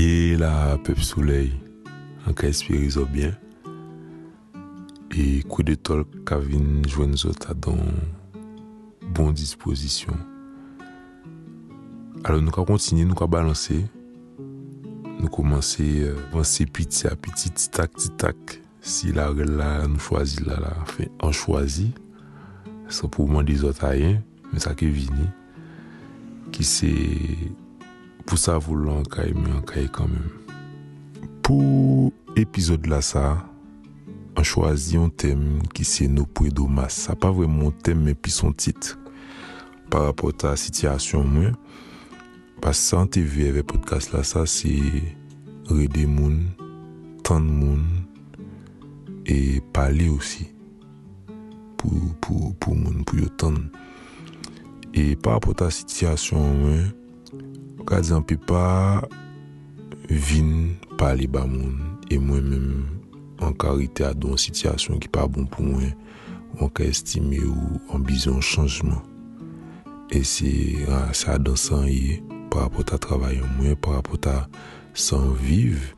Ye la pep souley an ka espiri zo byen e kou de tol kavin jwen zota don bon disposisyon. Alo nou ka kontine, nou ka balanse, nou komanse avanse euh, piti apiti, titak titak, si la rel la nou chwazi la la, enfin, an chwazi, sa pouman de zota yen, men sa ke vini, ki se... pou sa voul ankay, mi ankay kanmen. Pou epizod la sa, an chwazi yon tem ki se nou pou edo mas. Sa pa vremen tem men pi son tit par rapport a sityasyon mwen. Pas sa an te veve podcast la sa, se rede moun, tan moun, e pale osi pou, pou, pou moun, pou yo tan. E par rapport a sityasyon mwen, Mwen ka pi pa vin pali ba moun. E mwen men an karite a don sityasyon ki pa bon pou mwen an ka estime ou an bizon chanjman. E se a, sa dan san ye par apot a travayon mwen, par apot a san viv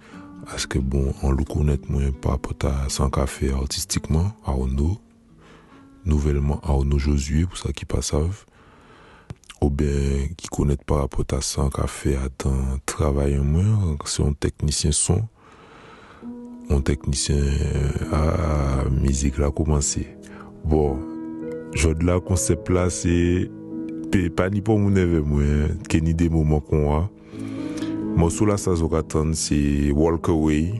aske bon an lou konet mwen par apot a san ka fe artistikman a ono, nouvelman a ono josue pou sa ki pa sav. ou ben ki konet par rapport a san ka fe atan travay an mwen, se yon teknisyen son, yon teknisyen a mizik la komanse. Bon, jod la konsep la se, pe pa ni pou moun eve mwen, ke ni de mouman kon a, monsou la sa zok atan se Walk Away,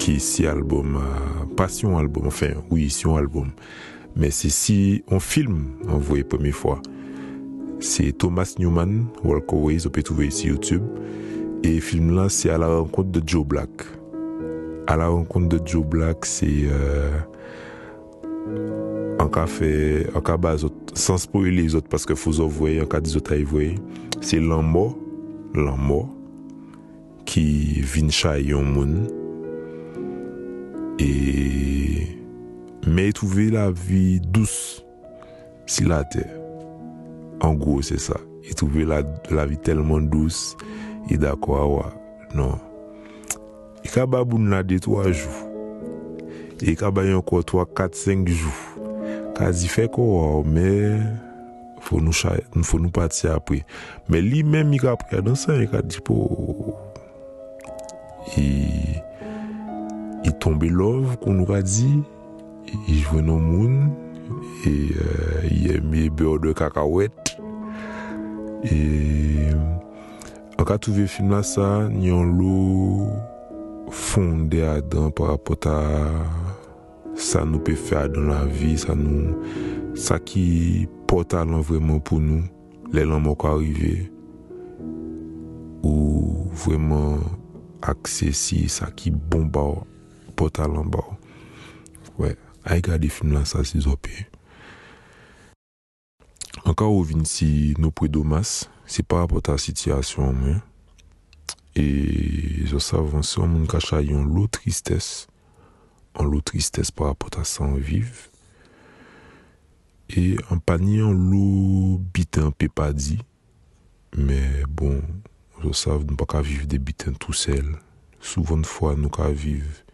ki si albom, pasyon albom, enfin, oui, si yon albom, men se si yon film, an voye pwemi fwa, Se Thomas Newman, Walkaways, ou pe touve isi Youtube. E film lan se A la renkont de Joe Black. A la renkont de Joe Black se... Euh, an ka fe, an ka zot, san pou li zot paske fouzou vwe, an ka dizot ay vwe. Se lan mo, lan mo, ki vin chay yon moun. E... Me touve la vi dous si la te. En gros, c'est ça. Il trouvait la, la vie tellement douce. Il d'accord, ah ouais. Non. Il kababoun la de 3 jours. Il kabayon encore 3, 4, 5 jours. Kazi fait quoi, ah, mais faut nous, faut nous partir après. Mais lui-même, il a pris dans ça, il a dit pour. Il, il tombait l'œuvre qu'on nous a dit. Il jouait dans le monde. Et euh, il aimait beurre de cacahuète. E an ka touve film la sa, nyon lou fonde adan par apot a sa nou pe fe adan la vi, sa nou sa ki pot alan vreman pou nou, lè lan mou kwa rive ou vreman aksesi sa ki bon ba ou pot alan ba ou. Wè, ouais, a gade film la sa si zopi. Anka ou vin si nou pre do mas, se pa apota sityasyon mwen, e jos avansyon moun kacha yon lo tristès, an lo tristès pa apota san viv, e an pani an lo biten pe pa di, me bon, zo sav nou pa ka viv de biten tou sel, souvan fwa nou ka viv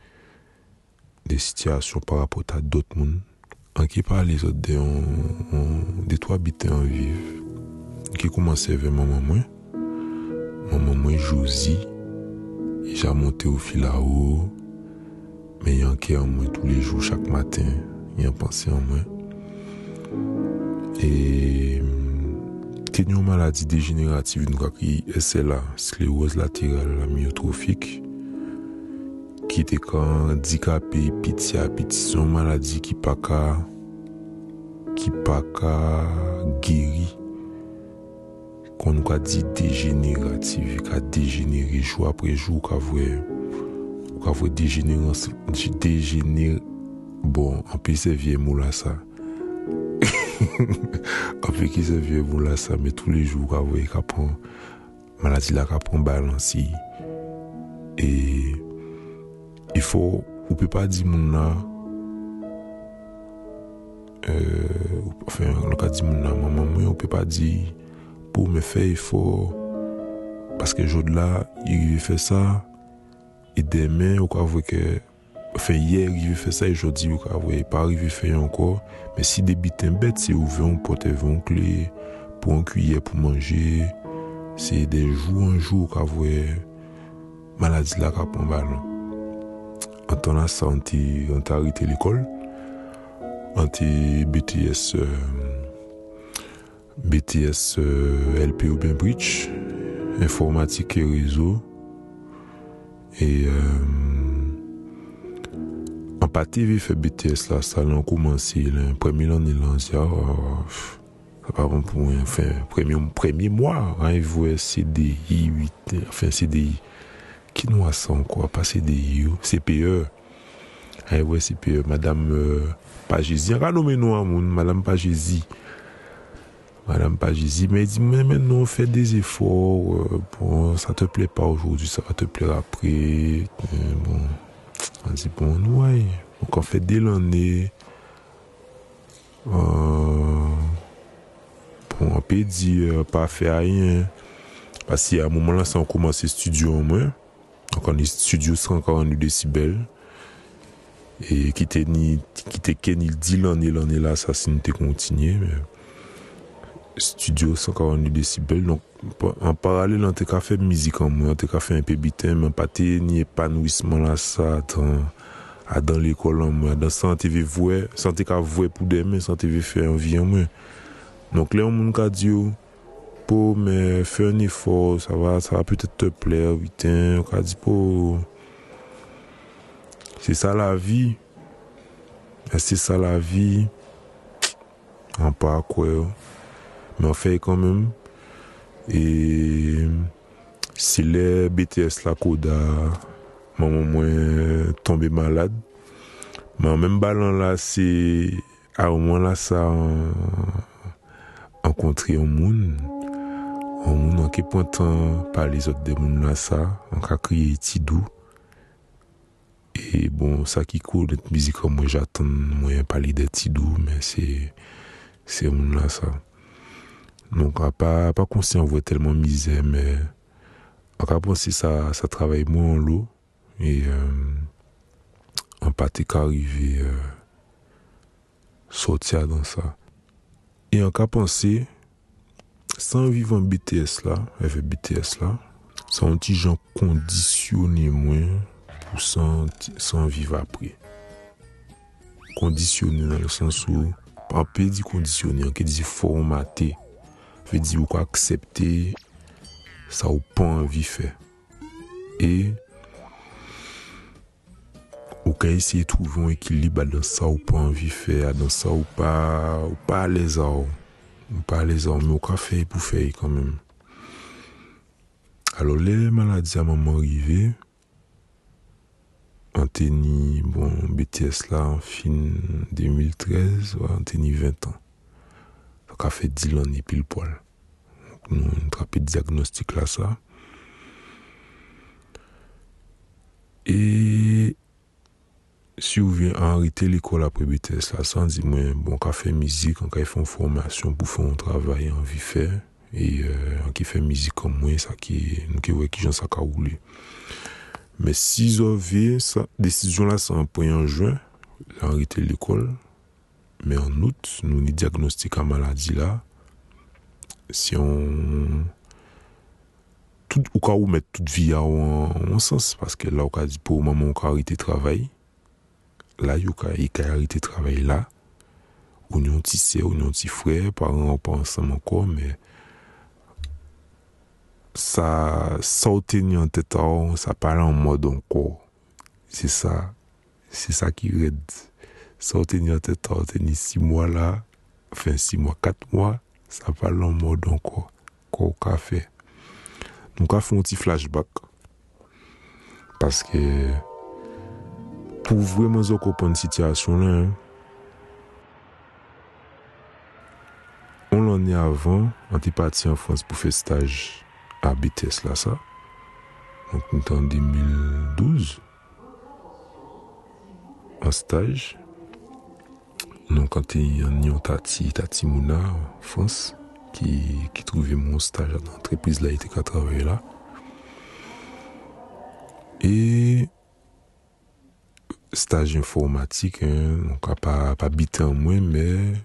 de sityasyon pa apota dot moun, an ki pa li zot de an de to abite an viv ki koumanse ve maman mwen maman mwen jouzi e ja monte ou fila ou men yon ke an mwen tou le jou chak maten yon panse an mwen. E ten yon maladi degeneratif nou kak ese la skleroz lateral amyotrofik ki te ka dikape piti a piti, son maladi ki pa ka ki pa ka geri kon nou ka di degeneratif ka degeneri jou apre jou ka vwe ka vwe degenere degenere bon anpe se vie mou la sa. Anpe ki se vie mou la sa me tou le jou ka vwe ka pon maladi la ka pon balansi. E fò, ou pe pa di moun nan, euh, enfin, lò ka di moun nan, maman mwen, ou pe pa di, pou me fe, y fò, paske jod la, y fè sa, e demè, ou ka vwe ke, enfin, yè, y e fè sa, e jodi, ou ka vwe, pa y fè yon kò, mè si debiten bet, se ou ouve, on pote, on kle, pou an kuyè, e pou manje, se de jou an jou, ou ka vwe, maladi la ka pon balon. an ton asa an ti an ta rite l'ekol an ti BTS BTS LP ou ben bridge informatik e rezo e an pati vi fe BTS la sa lan koumansi premi lan ni lan zya premi mwa an vwe CDI 8 fin CDI qui nous a ça encore, pas CDI, CPE, hein, ouais, CPE, Madame euh, Pagési, renommez nous Madame Pagési, Madame Pajizi m'a dit, mais maintenant on fait des efforts, euh, bon, ça te plaît pas aujourd'hui, ça va te plaire après. Euh, bon, on dit, bon, ouais, donc on fait dès l'année. Euh, bon, on peut dire, pas faire rien. Parce qu'à un moment là, ça on commence studio en moins. Kon li studio 142 desibel E ki te ken il di lan e lan e la asasin te kontinye Studio 142 desibel An paralel an te ka fe mizik an mwen An te ka fe an pe bitem An pa te ni epanouisman la sa A dan l'ekol an mwen Dan san te ve vwe San te ka vwe pou demen San te ve fe an vi an mwen Donk le an moun ka diyo me faire un effort, ça va, ça va peut-être te plaire, pour, c'est ça la vie. C'est ça la vie? On pas quoi. Mais on fait quand même. Et si les BTS la Koda, maman moins tombé malade. Mais en même ballon là, c'est à un moment là, ça rencontrer un monde. Bon moun anke pointan pale zot de moun la sa, anka kriye iti dou. E bon, sa ki kou net mizika mwen jatan mwen pale de iti dou, men se moun la sa. Nonk a pa, pa konsi anvwe telman mizè, men anka ponsi sa, sa travay mwen an lo, e euh, an pati ka arrive euh, sotia dan sa. E anka ponsi, san vivan BTS la, evè BTS la, san ti jan kondisyonè mwen pou san, san viv apre. Kondisyonè nan lè sens ou, apè di kondisyonè, anke di formatè, fè di ou kwa akseptè, sa ou pan vi fè. E, ou ka esye trouvon ekilib adan sa ou pan vi fè, adan sa ou pa, ou pa lè za ou. Pas l'aise mais au café pour faire quand même. Alors les maladies à moment arrivé en tennis bon BTS là en fin 2013 en tennis 20 ans. Ça a fait 10 ans et pile poil. Nous avons diagnostic là ça. Et Si ou vyen anrite l'ekol apre bites la, san di mwen, bon, ka fe mizik, an ka e fè formasyon pou fè an travay an vi fè, e euh, an ki fè mizik kon mwen, sa ki, nou ki wè ki jan sa ka oule. Men si zo vyen, sa, desisyon la sa an poy an jwen, anrite l'ekol, men an out, nou ni diagnostik an maladi la, si an... Tout, ou ka ou met tout vi ya ou an sens, paske la ou ka di pou maman ou ka harite travay, la yo ka yi ka harite travay la, ou nyon ti se, ou nyon ti fre, paran ou pa ansam anko, me sa saute nyon teta ou, sa pala an mod anko. Se sa, se sa ki red. Saute nyon teta ou, teni 6 mwa la, fin 6 mwa, 4 mwa, sa pala an mod anko, ko ka fe. Nou ka fon ti flashback, paske pou vwèman zo kopan sityasyon lan. On lan ni avan, an ti pati an Frans pou fè staj a Bites la sa. An kon tan 2012. An staj. Non kan te yon yon tati, tati mouna, Frans, ki, ki trouve moun staj an entreprise la ite ka travè la. E... staj informatik, an ka pa, pa bitan mwen, men,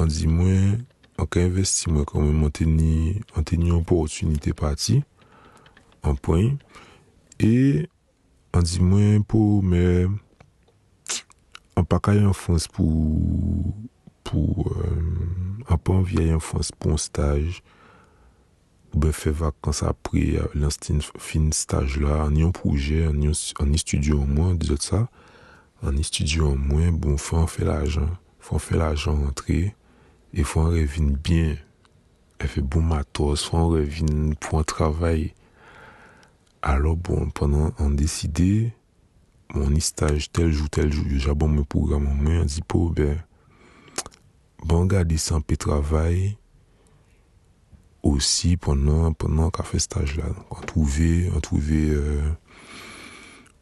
an di mwen, an ka investi mwen, kon mwen an teni, an teni an potunite pati, an poin, e, an di mwen pou, men, an pa kaya an fons pou, pou, euh, an pa an vye an fons pou an staj, ben fait vacances après euh, l'instinct fin stage là en un projet en un studio au moins disons ça. En studio au moins bon faut en faire l'argent. Faut en faire l'argent entrer et faut en revenir bien. Elle fait bon matos. Faut en revenir pour un travail. Alors bon pendant on décidé mon stage tel jour tel jour j'ai bon mon programme moi on dit pour ben bon garder peu travail aussi pendant pendant qu'on fait stage là. On trouvait on trouvait euh,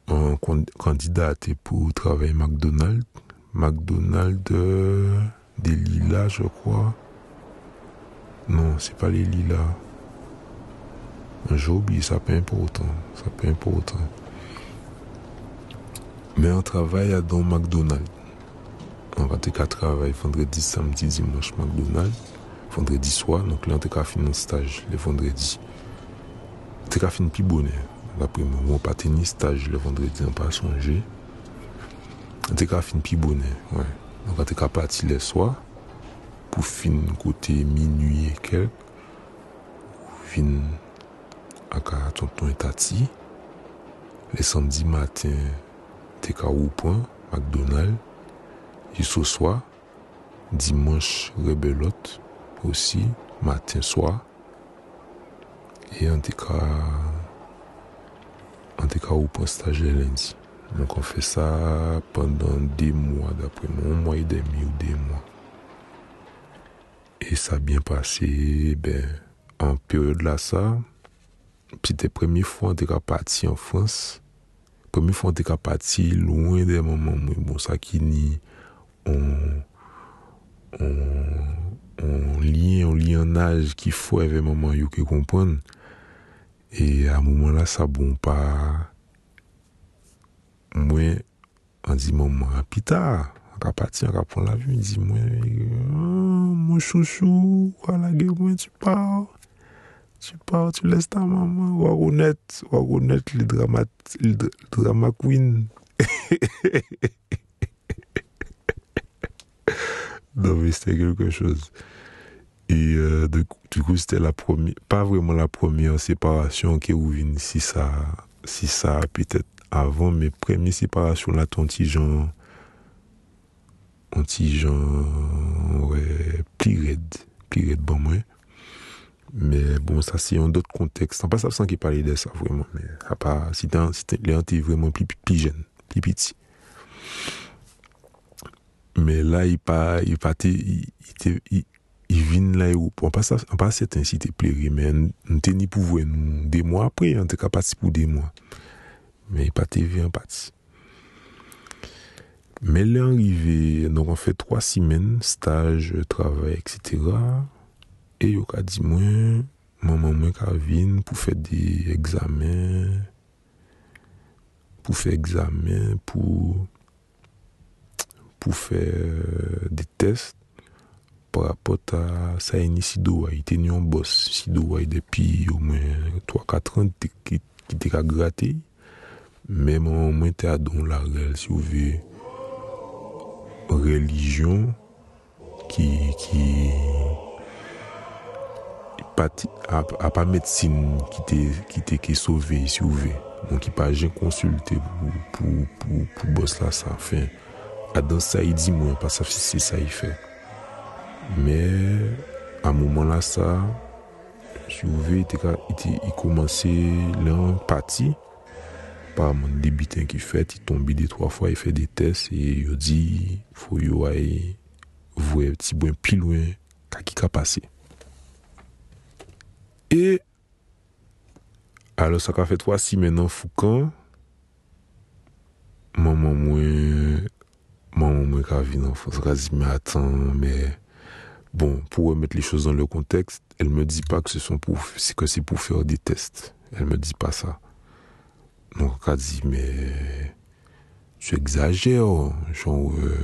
un candidat pour travailler McDonald's. McDonald's euh, des lilas je crois. Non c'est pas les lilas j'ai oublié ça pas important ça pas important. Mais on travaille dans McDonald's. On va travailler vendredi samedi dimanche McDonald's vendredi swa, donc lan te ka fin nan staj le vendredi. Te ka fin pi bonen, apre mwen mwen pa teni staj le vendredi nan pa sonje. Te ka fin pi bonen, wè. Ouais. Donc an te ka pati le swa, pou fin kote minuye kelk, fin akara tonton etati, le samdi matin te ka woupon, McDonald, yisoswa, dimanche rebelot, aussi, matin, soir. Et en tout cas, en tout cas, au point stage le lundi. Donc on fait ça pendant des mois, d'après moi, un mois et demi ou des mois. Et ça a bien passé, ben, en période là, ça, c'était la première fois on était parti en France. Première fois on était parti loin des moments, bon, ça qui ni, on, on, on lit, on lit un âge qu'il faut moment yo que comprendre. Et à un moment là, ça bon pas. Moi, on dit maman, tard, on va partir, on va prendre il dit moi, oh, mon chouchou, voilà, moi, tu pars. Tu pars, tu laisses ta maman, ou à reconnaître, ou à reconnaître le drama, le drama queen. C'était quelque chose. Et euh, du coup, c'était la première, pas vraiment la première séparation qui est ouverte, si ça, si ça peut-être avant, mais première séparation là, ton petit genre, un petit genre, ouais, plus raide, bon, moi. Mais bon, ça, c'est un autre contexte. En pas ça sans qu'il parlait de ça, vraiment. Mais à part, c'était, c'était vraiment plus, plus jeune, plus petit. men la yi pa, yi pa te, yi vin la yi ou pou. An pa seten si te pleri, men nou te ni pou vwen nou de mwa apre, an te ka pati pou de mwa. Men yi pa te vi an pati. Men lè an rive, nou an fè 3 simen, staj, travay, etc. E yo ka di mwen, maman mwen ka vin pou fè de examen, pou fè examen, pou... pou fè euh, de test par apot a sa eni Sidouwa. Ite nyon bos Sidouwa depi ou mwen 3-4 an ki te ka grate. Men mwen te adon la rel si ou ve religion ki a pa medsine ki te ke sove si ou ve. Mwen ki pa jen konsulte pou bos la sa fin. adan sa yi di mwen pa sa fisi sa yi fe. Me, a mouman la sa, souve ite ka ite yi komanse lan pati, pa man debiten ki fet, yi tombi de 3 fwa, yi fe de tes, e yo di, fo yo ay vwe ti bwen pi lwen ka ki ka pase. E, alo sa ka fet wasi menan foukan, maman mwen maman moi quand vient en France, mais attends, mais bon, pour remettre les choses dans le contexte, elle me dit pas que ce sont pour, que c'est pour faire des tests. Elle me dit pas ça. Donc, on a dit, mais tu exagères, genre, euh,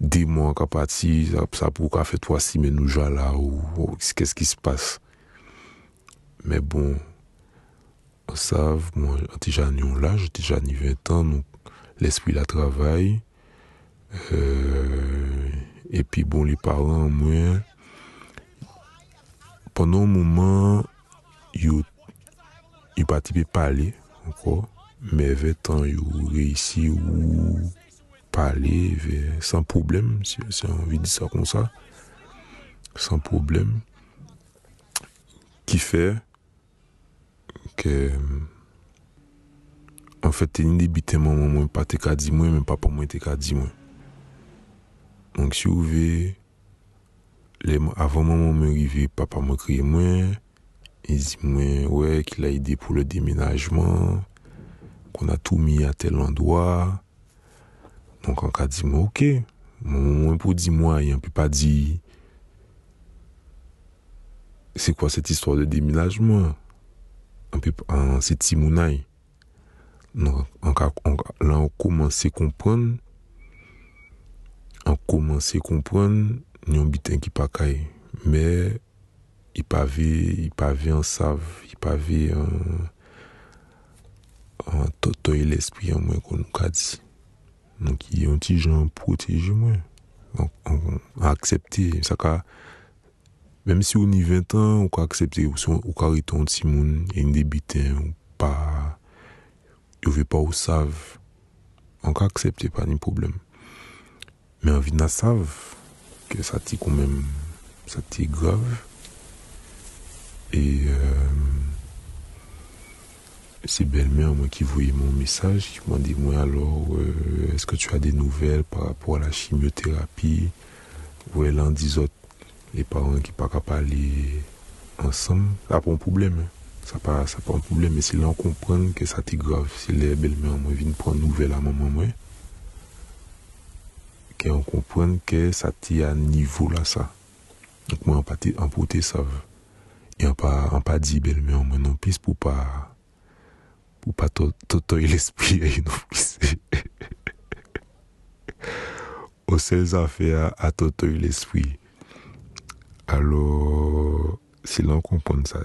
des mois qu'a parti, ça, pour qu'a fait toi si mais nous là, ou, ou qu'est-ce qui se passe? Mais bon, on savent, moi, déjà nous j'ai déjà 20 ans, donc l'esprit la travaille. Euh, epi bon li paran mwen, panon mouman, yo, yo pati pe pale, anko, me ve tan yo reisi ou pale, ve, san problem, si, si anvi di sa kon sa, san problem, ki fe, ke, an en fete fait, ni debite mwen mwen pati ka di mwen, men pa pa mwen te ka di mwen. Mwen si ouve, avon maman mwen rive, papa mwen kriye mwen, e zi mwen, wè, ouais, ki la ide pou le deminajman, kon a tou mi a tel andwa. Donk an ka di mwen, ok, mwen pou di mwen, yon pi pa di, se kwa set istwa de deminajman? An se ti mounay. Donk an ka, an, lan an komanse kompran, an komanse kompran, nyon biten ki pa kaye. Me, i pa ve, i pa ve an sav, i pa ve an, an totoy l'espri an mwen kon nou ka di. Non ki yon ti jan proteje mwen. An aksepte, sa ka, mèm si ou ni 20 an, ou ka aksepte, ou, son, ou ka riton ti moun, e yon debiten, ou pa, yo ve pa ou sav, an ka aksepte pa ni probleme. Men an vi na sav, ke sa ti kon men, sa ti grav, e, se bel men an mwen ki voye mon mesaj, ki mwen di mwen alor, eske tu a de nouvel par rapport a la chimioterapi, ou elan di zot, le paran ki pa ka pale ansam, la pon problem, ça pas ça pas un problème mais si l'on comprend que ça t'est grave si les belles-mères moi viennent prendre nouvelle à maman qu'on comprend que ça t'est à niveau là ça. Donc moi en en porter ça et en pas en pas dit belle-mère moi non plus pour pas pour pas totoyer l'esprit non plus. Aux seules affaires à totoyer l'esprit. Alors si l'on comprend ça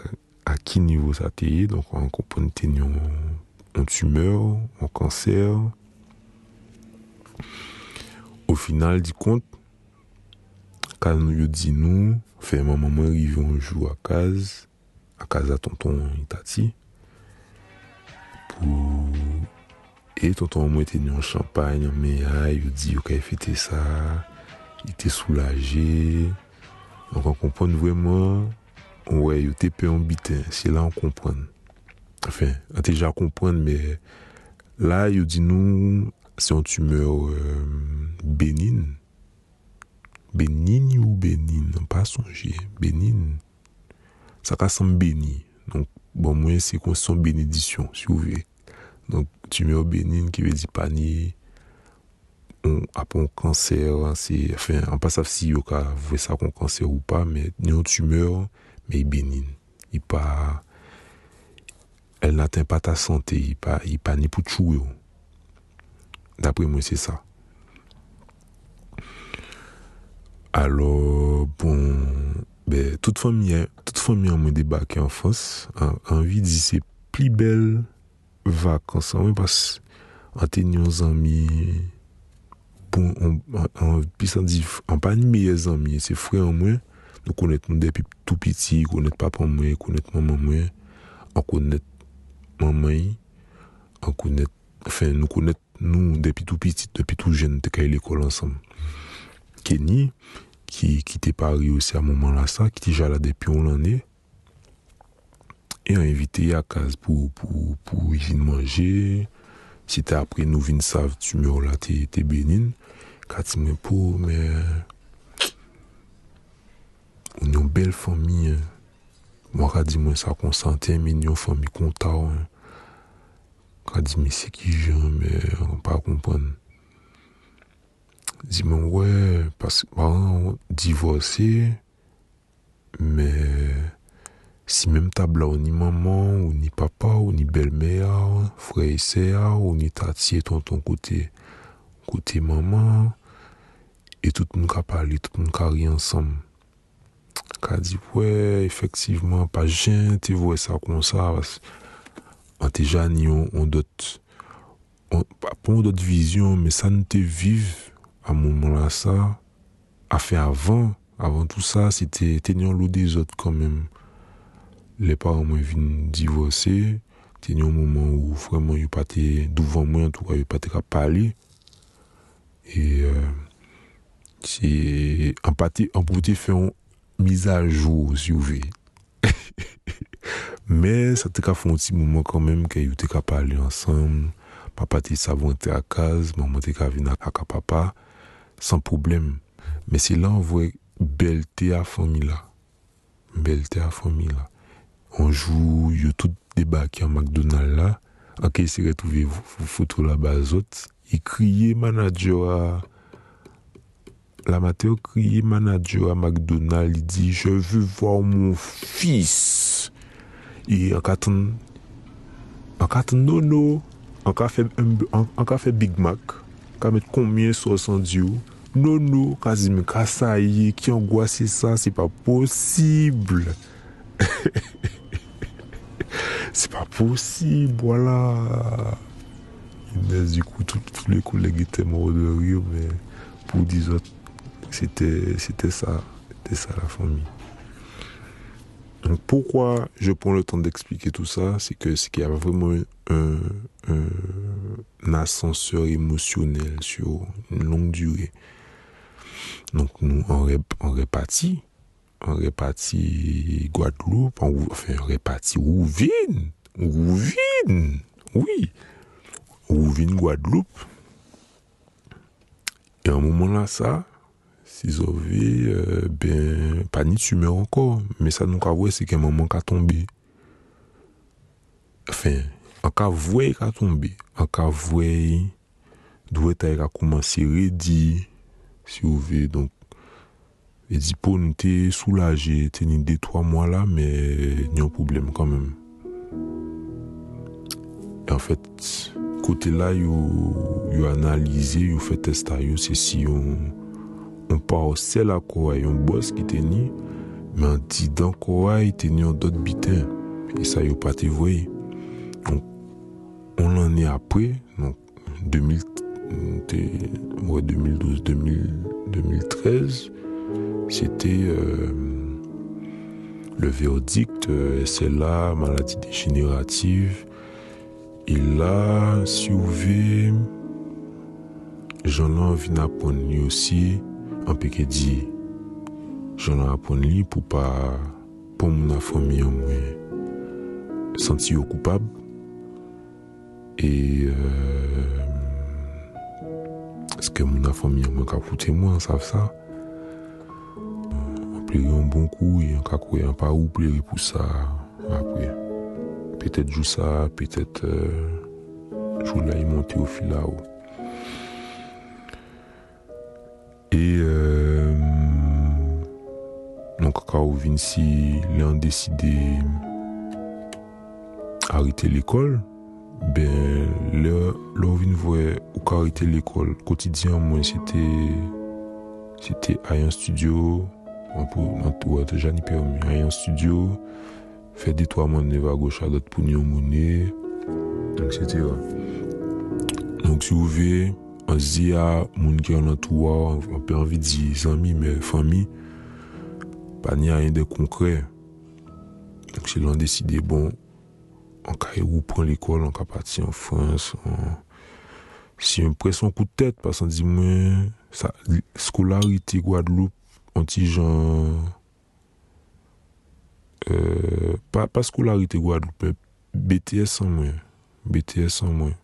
à qui niveau ça t'est, donc on comprend en, en tumeur, en cancer. Au final du compte, quand nous dit nous, fait maman arrive un jour à case, à case à tonton Itati, pour et tonton moi était en champagne, mais il dit ok fêter ça, il était soulagé. Donc on comprend vraiment Ouais, yo te pe bitin, c'est là on comprend. Enfin, on déjà comprendre, mais là, yo dit nous, c'est une tumeur euh, bénigne. Bénigne ou bénigne, pas songer, bénigne. Ça ressemble béni. Donc, bon, moi, c'est qu'on son bénédiction, si vous voulez. Donc, tumeur bénigne qui veut dire pas ni on a un cancer, c'est, enfin, on pas si ka voit ça qu'on cancer ou pas, mais une tumeur, mais bénigne. Il pas, elle n'atteint pas ta santé, il pas, il pas ni pour tuer. D'après moi, c'est ça. alo bon, be, tout fòmye, tout fòmye an mwen debake an Frans, anvi di se pli bel vakans, anwen pas an tenyon zanmi, bon, an pa ni meye zanmi, se fwe an mwen, nou konet nou depi tout piti, konet papa mwen, konet maman mwen, an konet maman yi, an konet, enfin, nou konet nou depi tout piti, depi tout jen, te kaye l'ekol ansam. Kenny, ki, ki te pari ou se a mouman la sa, ki te jala depi ou lan e, e an evite ya kaz pou, pou, pou vin manje, si te apre nou vin sav tumyo la te, te benin, kati mwen pou, men, ou nyon bel fami, eh. mwen ka di mwen sa konsanten, men nyon fami konta, mwen ka di mwen se ki jen, men, an eh, pa kompon, Di men wè, paske paran divose, mè si mèm tabla ou ni maman, ou ni papa, ou ni belme a, frey se a, ou ni tatye ton ton kote, kote maman, e tout moun ka pali, tout moun ka ri ansam. Ka di wè, efektiveman, pa jen te vwe sa kon sa, an te jan yon, on dot, on, pa pon dot vizyon, me sa nou te vive, à un moment-là, ça, a fait avant, avant tout ça, c'était tenir l'eau des autres quand même. Les parents m'ont vu divorcer, tenir un moment où vraiment ils pas devant moi, en tout cas, ils pas qu'à parler. Et euh, c'est en partie, en faire une mise à jour, si vous voulez. Mais ça t'a fait un petit moment quand même qu'ils étaient parler ensemble. Papa t'es savon à case, maman qu'à venir à papa, sans problème. Mais c'est là on voit belleté à famille là. Belleté à famille. On joue, il y a tout débat qui en McDonald's là. En cas il retrouvé vous, photo là-bas. Il criait manager à la Matteo criait manager à McDonald's. Il dit Je veux voir mon fils. Et en cas en cas non non. En fait, fait Big Mac. En cas mettre combien 70 non, non, quasi me est qui angoisse ça, c'est pas possible. c'est pas possible, voilà. du coup, tous les collègues étaient morts de rire, mais pour dire autres, c'était, c'était ça, c'était ça la famille. Donc pourquoi je prends le temps d'expliquer tout ça, c'est que c'est qu'il y a vraiment un, un ascenseur émotionnel sur une longue durée. Donc nous, on, on répartit, on répartit Guadeloupe, on, enfin, on répartit Rouvine, Rouvine, oui, Rouvine, Guadeloupe. Et à un moment là, ça, si vous avez, euh, ben, pas ni tumeur encore, mais ça nous a c'est qu'un moment qu'a tombé. Enfin, An ka vwe ka tombe, an ka vwe, dwe ta e ka koumanse redi, si ou ve, donk, E di pou nou te soulaje, te ni de 3 mwa la, me nyon problem kanmen. E an fèt, kote la yo, yo analize, yo fè testa yo, se si yon, yon parsel akwa, yon bos ki te ni, men an di dan kwa, te ni yon dot biten, e sa yo pa te voye. On en est après, donc, 2000, 2012, 2013, c'était euh, le verdict, euh, c'est la maladie dégénérative. Et là, si vous voulez, j'en ai envie d'apprendre aussi, en dit, j'en ai apprendre pour pas, pour mon famille, moi, sentir coupable. E, euh, eske moun a fami an mwen ka koute mwen, sav sa? Euh, an pleri an bon kou, an ka kou, an pa ou pleri pou sa apre. Petet jou sa, petet euh, jou la yi monte ou fila ou. E, euh, non kaka ou vin si li an deside euh, arite l'ekol, ben lè lò vin vwe ou karite l'ekol kotidyan mwen se te se te ayan studio an pou nan tou wè te jan ni permi. Ayan studio fè di to a mwen neva gocha dat pou nyon mounè. Et cetera donc si ou ve an zi a moun ki an an tou wè an pe anvi di zami mè fami pa ni ayen de konkrè donc se lan deside bon an ka e ou pran l'ekol, an ka pati an Frans, an... si yon pres an kou tèt, pasan di mwen, sa, skolarite Guadeloupe, an ti jan, euh, pa, pa skolarite Guadeloupe, BTS an mwen, BTS an mwen,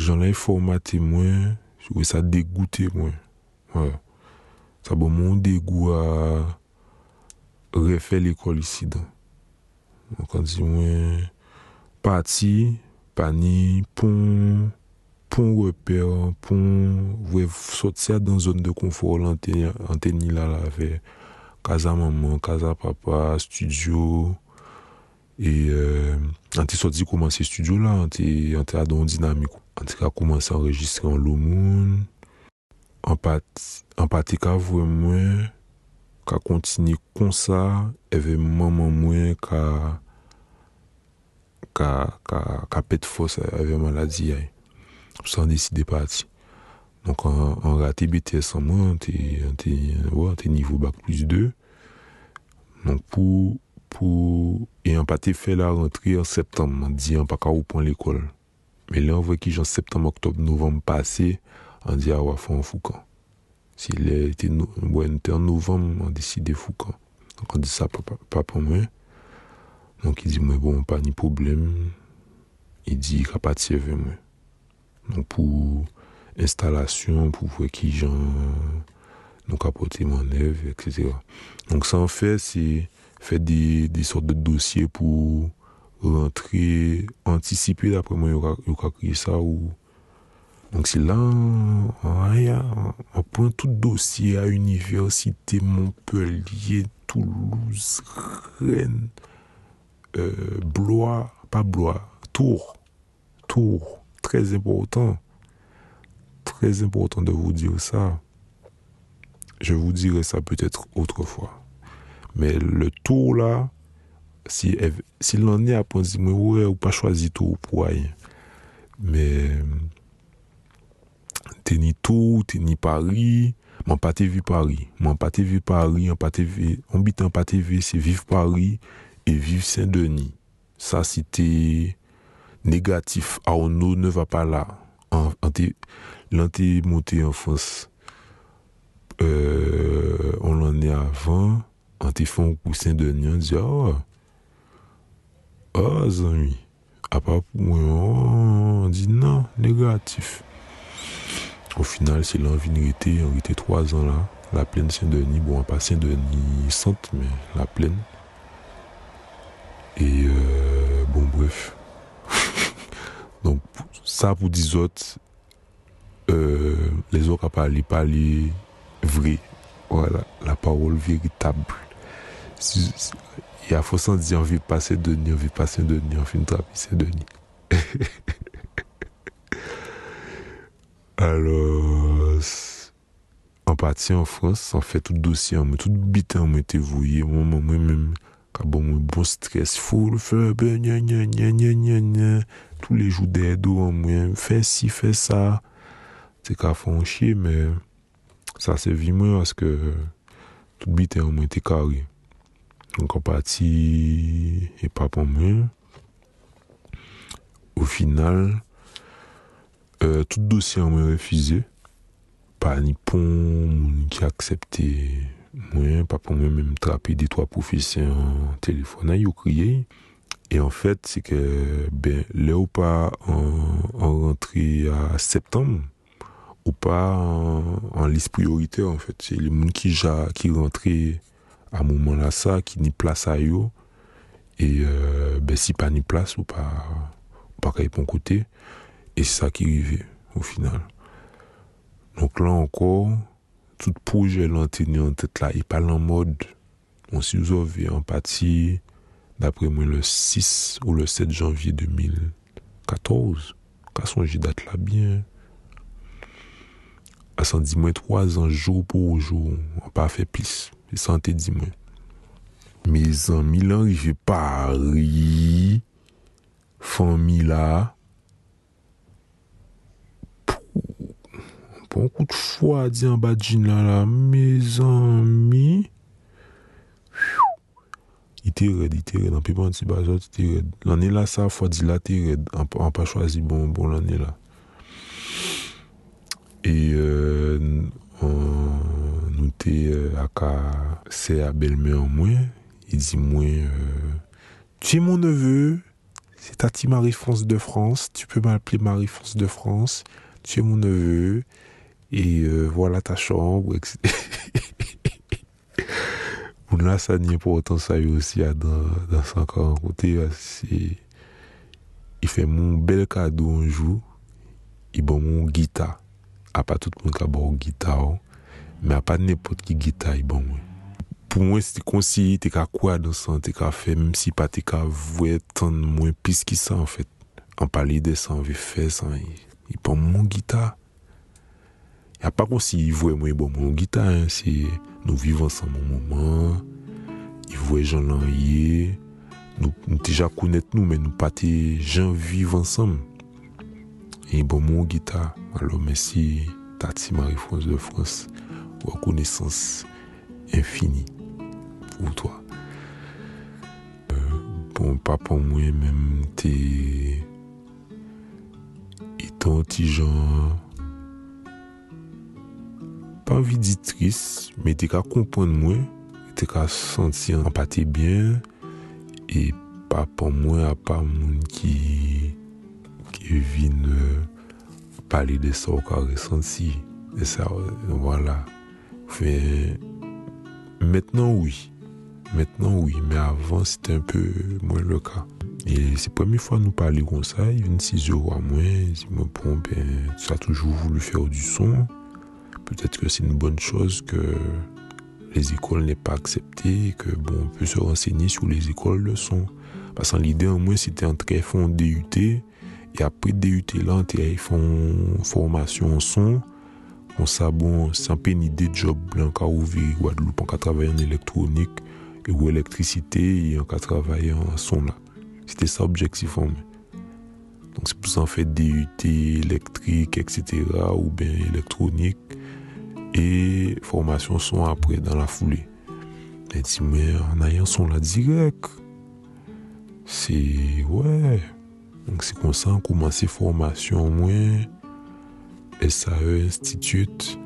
jan la e informate mwen, wè e sa degoute mwen, wè, sa bon moun degou a, refè l'ekol isi dan, Mwen kon di mwen pati, pani, pon, pon reper, pon, vwe sotia dan zon de konfor lante ante ni la la ve. Kaza maman, kaza papa, studio, e euh, ante soti koumanse studio la, ante, ante adon dinamik. Ante ka koumanse enregistre an lo moun, an pati pat ka vwe mwen, ka kontini kon sa, eve maman mwen ka... qu'à qu'à pète force avec maladie. Sans décider partir. Donc, en, en raté BTS en moins, ouais, t'es niveau bac plus 2. Donc, pour, pour, et en pas fait la rentrée en septembre, on dit, on pas qu'à reprendre l'école. Mais là, on voit qu'il en septembre, octobre, novembre passé, on dit, ah ouais, faut un Foucan. S'il était, ouais, en novembre, on décide Foucan. Donc, on dit ça, pas pour moi. Non ki di mwen bon, pa ni problem, i di kapat seve mwen. Non pou instalasyon, pou vwe ki jan nou kapote mwen ev, etc. Donk san fe, se fe de sort de dosye pou rentre, antisipe dapre mwen yo ka kri sa ou... Donk se la, an pon tout dosye a universite, Montpellier, Toulouse, Rennes... euh, Blois, pas Blois, Tours, Tours, très important très important de vous dire ça. Je vous dirai ça peut-être autrefois. Mais le tour là, si, si l'on est à point de ouais, ou pas choisi tout pour rien. Mais, t'es ni tout, t'es ni Paris, mon pas vu Paris. Mon pas vu Paris, on pas vu, on habite en pas vu, c'est vivre Paris et vivre Saint-Denis. Ça, c'était négatif. Arnaud ne va pas là. L'anti monté en France, euh, on l'en est avant, anti font coussin de on dit, oh, oh, zami, à part pour moi, on dit non, négatif. Au final, c'est l'envie de on était trois ans là, la plaine Saint-Denis, bon, pas Saint-Denis centre, mais la plaine. Et euh, bon, bref. Donc, ça pour 10 autres, euh, les autres parlé, parlé vrai. Voilà, la parole véritable. Il y a s'en dire, on veut passer de nuit, on veut passer de nuit, on fait une trapisser de nuit. Alors, en partie en France, on fait tout dossier, tout bité, moi-même, quand bon, bon stress, faut le faire, ben, tous les jours d'aide, on moi, fais ci, fais ça c'est qu'à fond chier, mais ça c'est moins parce que tout moins été carré. Donc en partie, et pas pour moi. Au final, euh, tout dossier a refusé. Pas ni pont, qui a accepté moi, pas pour moi même trapper des trois professeurs en téléphone à crié. Et en fait, c'est que, ben, là ou en, en rentrée à septembre, ou pas en, liste prioritaire en fait. C'est les gens qui ja, qui rentraient à un moment là ça, qui n'y place à eux. Et euh, ben si pas ni place ou pas ou bon côté. Et c'est ça qui arrivait au final. Donc là encore, tout proje lanteni an tet la, i pal an mod, on si ouzovi an pati, dapre mwen le 6 ou le 7 janvye 2014, ka sonji dat la byen, a san di mwen 3 an jou pou jou, an pa fe plis, e san te di mwen. Me zan mi lan rive pari, fan mi la, un coup de dit en bas de là, là, mes amis. Il était raide, il était raide. On peut pas dire, il était raide. L'année là, ça, fois dit là, il était raide. On pas choisi bon, bon l'année là. Et euh, était euh, c'est à belle-mère moi. Il dit moi, euh, tu es mon neveu, c'est Tati Marie-France de France, tu peux m'appeler Marie-France de France, tu es mon neveu, et euh, voilà ta chambre, etc. Moun la sa ni important sa yo osi a dan sankan kote ya se i fe moun bel kado anjou i bon moun gita a pa tout moun ka bon gita ou me a pa nepot ki gita i bon moun pou mwen se te konsiye te ka kwa dan san te ka fe mwen si pa te ka vwe tan mwen pis ki sa an fet an pali de san ve fe san i bon moun gita Ya pa kon si yi vwe mwen bon moun gita, si nou vivan san moun mouman, yi vwe jan lan ye, nou, nou teja kounet nou, men nou pati jan vivan san. Yi bon moun gita, alo men si tati Marie-France de France, wakonesans infini pou toa. Euh, bon, papa mwen menm te... Itan ti jan... pas envie d'être triste mais t'es qu'à comprendre moi t'es qu'à sentir empathie bien et pas pour moi à part moun qui qui vient euh, parler de ça au cas ressenti et ça voilà. Fait maintenant oui. Maintenant oui mais avant c'était un peu moins le cas. Et c'est la première fois nous parler comme ça il vient 6 euros à moins si me bon ben tu as toujours voulu faire du son peut-être que c'est une bonne chose que les écoles n'aient pas accepté que bon on peut se renseigner sur les écoles de son. Parce que l'idée au moins c'était en très fond DUT et après DUT là ils font formation en son. On ça bon sans peine idée de job là on ouvrir Guadeloupe on travailler en électronique ou électricité et on travailler en son là. C'était ça l'objectif en donc c'est pour ça en fait DUT électrique etc ou bien électronique et formation son après dans la foulée. Dit, mais en ayant son là direct, c'est ouais. Donc c'est comme ça, on commence formation moins SAE Institute,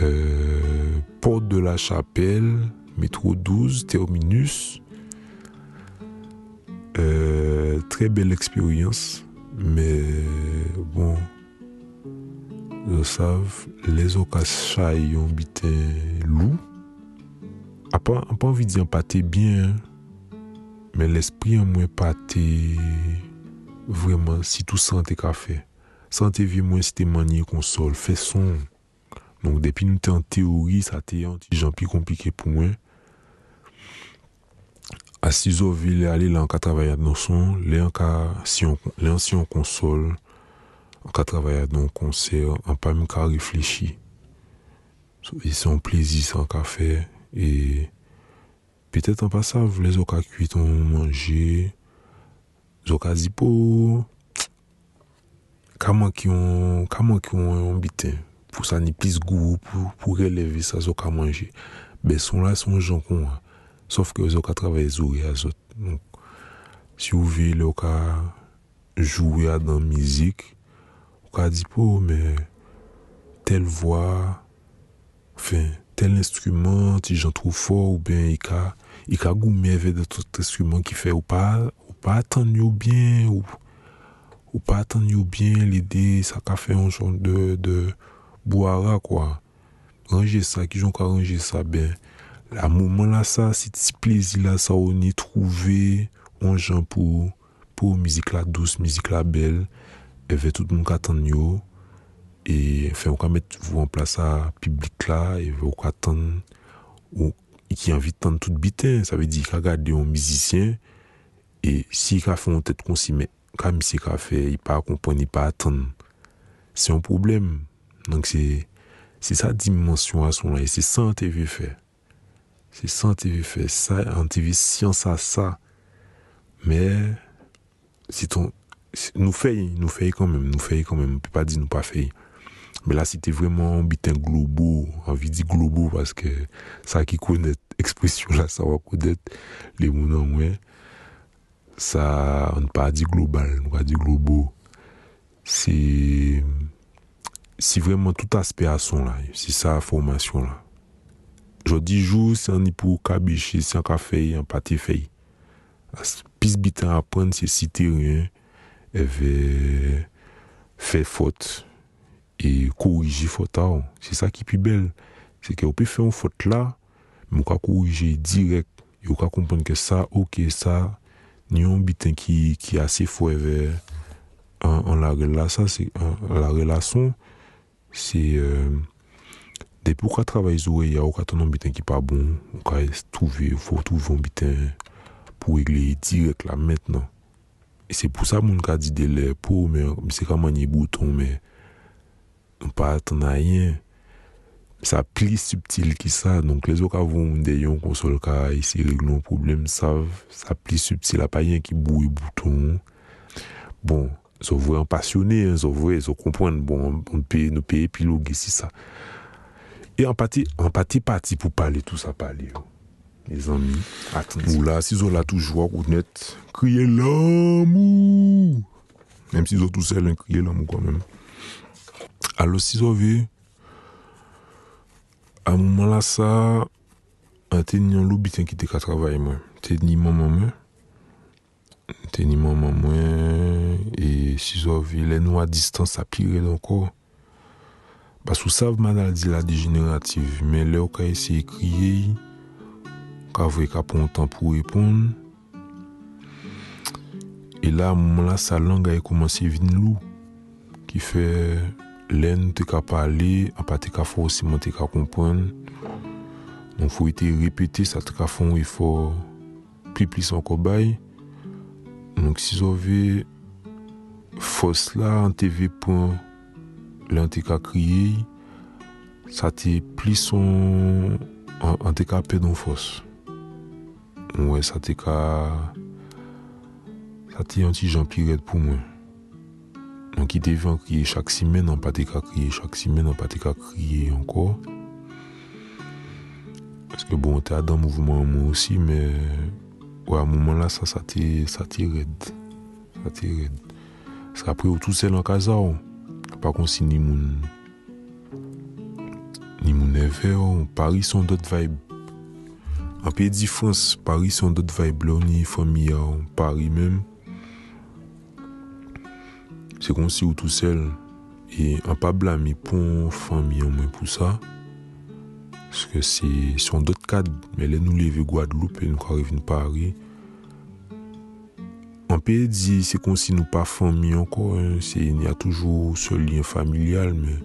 euh, Porte de la Chapelle, métro 12, Terminus. Euh, très belle expérience, mais bon, yo sav, lezo ka chay yon biten lou, apan, apan vi di an pate bien, men l'esprit an mwen pate vreman si tou sante ka fe. Sante vi mwen si te manye konsol, fe son. Donk depi nou te an teori, sa te an ti jan pi komplike pou mwen. Asizo vi le ale lan ka travayat nan son, le an, ka, si, on, le an si an konsol, ka travaye a don konser, an pa mi ka reflechi. So, e son plezi san ka fe, e petet an pa sa vle zo ka kuiton manje, zo ka zipo, kaman ki yon, kaman ki yon yon biten, pou sa ni plis gou, pou, pou releve sa zo ka manje. Be son la son jan kon an, sof ke zo ka travaye zore a zot. Donc, si ou ve le ou ka jouwe a dan mizik, ka di pou, men, tel vwa, fin, tel instrument, ti jan trou fò, ou ben, i ka, i ka goumen ve de tout instrument ki fe, ou pa, ou pa atan yo bien, ou, ou pa atan yo bien, l'ide, sa ka fe yon joun de, de, boara, kwa, ranger sa, ki joun ka ranger sa, ben, la mouman la sa, si ti plezi la sa, ou ni trouve, yon joun pou, pou mizik la douz, mizik la bel, evè tout moun ka tan yo, e fè ou ka met vou an plasa publik la, e vè ou ka tan, ou ki anvi tan tout biten, sa vè di ka gade yon mizisyen, e si ka fè an tèt konsime, ka misi ka fè, i pa kompon, i pa atan, se yon problem, nank se, se sa dimensyon ason la, e se sa an te vè fè, se sa an te vè fè, sa an te vè siyan sa sa, mè, se ton, nous faisons, nous faisons quand même, nous faisons quand même, on ne peut pas dire nous pas faisons. Mais là, c'était vraiment un bitin global, envie de dire global, parce que ça qui connaît expression là, ça va connaître les mots en moins. Ça, on ne peut pas dire global, on ne pas dire global. C'est, c'est vraiment tout aspect à son là, c'est ça, formation là. Je dis jour, c'est un hippo, cabiche, c'est un café, un pâté fait. Pis bitin à prendre, c'est citer rien. Avait fait faute et corriger faute c'est ça qui est plus belle. C'est qu'on peut faire une faute là mais on peut corriger direct. Et on peut comprendre que ça ok ça ni un bitin qui qui est assez fort en, en, la relation c'est la relation c'est euh, Depi ou ka travay zowe ya ou ka ton an biten ki pa bon, ou ka touve, ou fò touve an biten pou regle direk la maintenant. E se pou sa moun ka di dele pou, mwen se ka manye bouton, mwen pa atan a yen. Sa pli subtil ki sa, donk les ou ka voun de yon konsol ka isi reglon problem sav, sa pli subtil a pa yen ki bouye bouton. Bon, sou vwe an pasyonè, sou vwe, sou kompwen, bon, pe, nou pe epilogue si sa. E an pati, an pati pati pou pale tout sa pale yo. les amis. Attention. Ou là, si vous là toujours, vous net, criez l'amour. Même si vous tout seul, criez l'amour quand même. Alors, si vous avez, à un moment là, ça, un tenant lobby qui était qu'à travailler, moi. Tenant maman, moi. Tenant maman, moi. Et si vous avez, les nous à distance, à pire encore. Parce que vous savez, maladie la dégénérative, mais là, vous essayé de crier. ka vwe ka pon tan pou epon. E la, mouman la, sa langa e komanse vin lou, ki fe len te ka pale, apa te ka fosi man te ka kompon. Non fwe te repete, sa te ka fon e fo pli pli san kobay. Non si zo ve fos la an te ve pon, lan te ka kriye, sa te pli son an te ka pedon fos. Mwen sa te ka, sa te yon ti jan pi red pou mwen. Mwen ki te ven kriye chak simen, an pa te ka kriye chak simen, an pa te ka kriye anko. Eske bon, te adan mouvman mwen osi, men wè a mouman la sa, sa te red. Sa te red. Eske apre ou tout sel an kaza ou. Pa kon si ni moun Ni moun eve ou Paris son dot vibe An pe di Frans, Paris son dot vibe la, ou ni fami ou Paris men. Se kon si ou tou sel, e an pa blami pon fami an mwen pou sa. Ske se son dot kad, me le nou leve Guadeloupe, e nou kwa revin Paris. An pe di se kon si nou pa fami anko, se ni a toujou se liyen familial, men.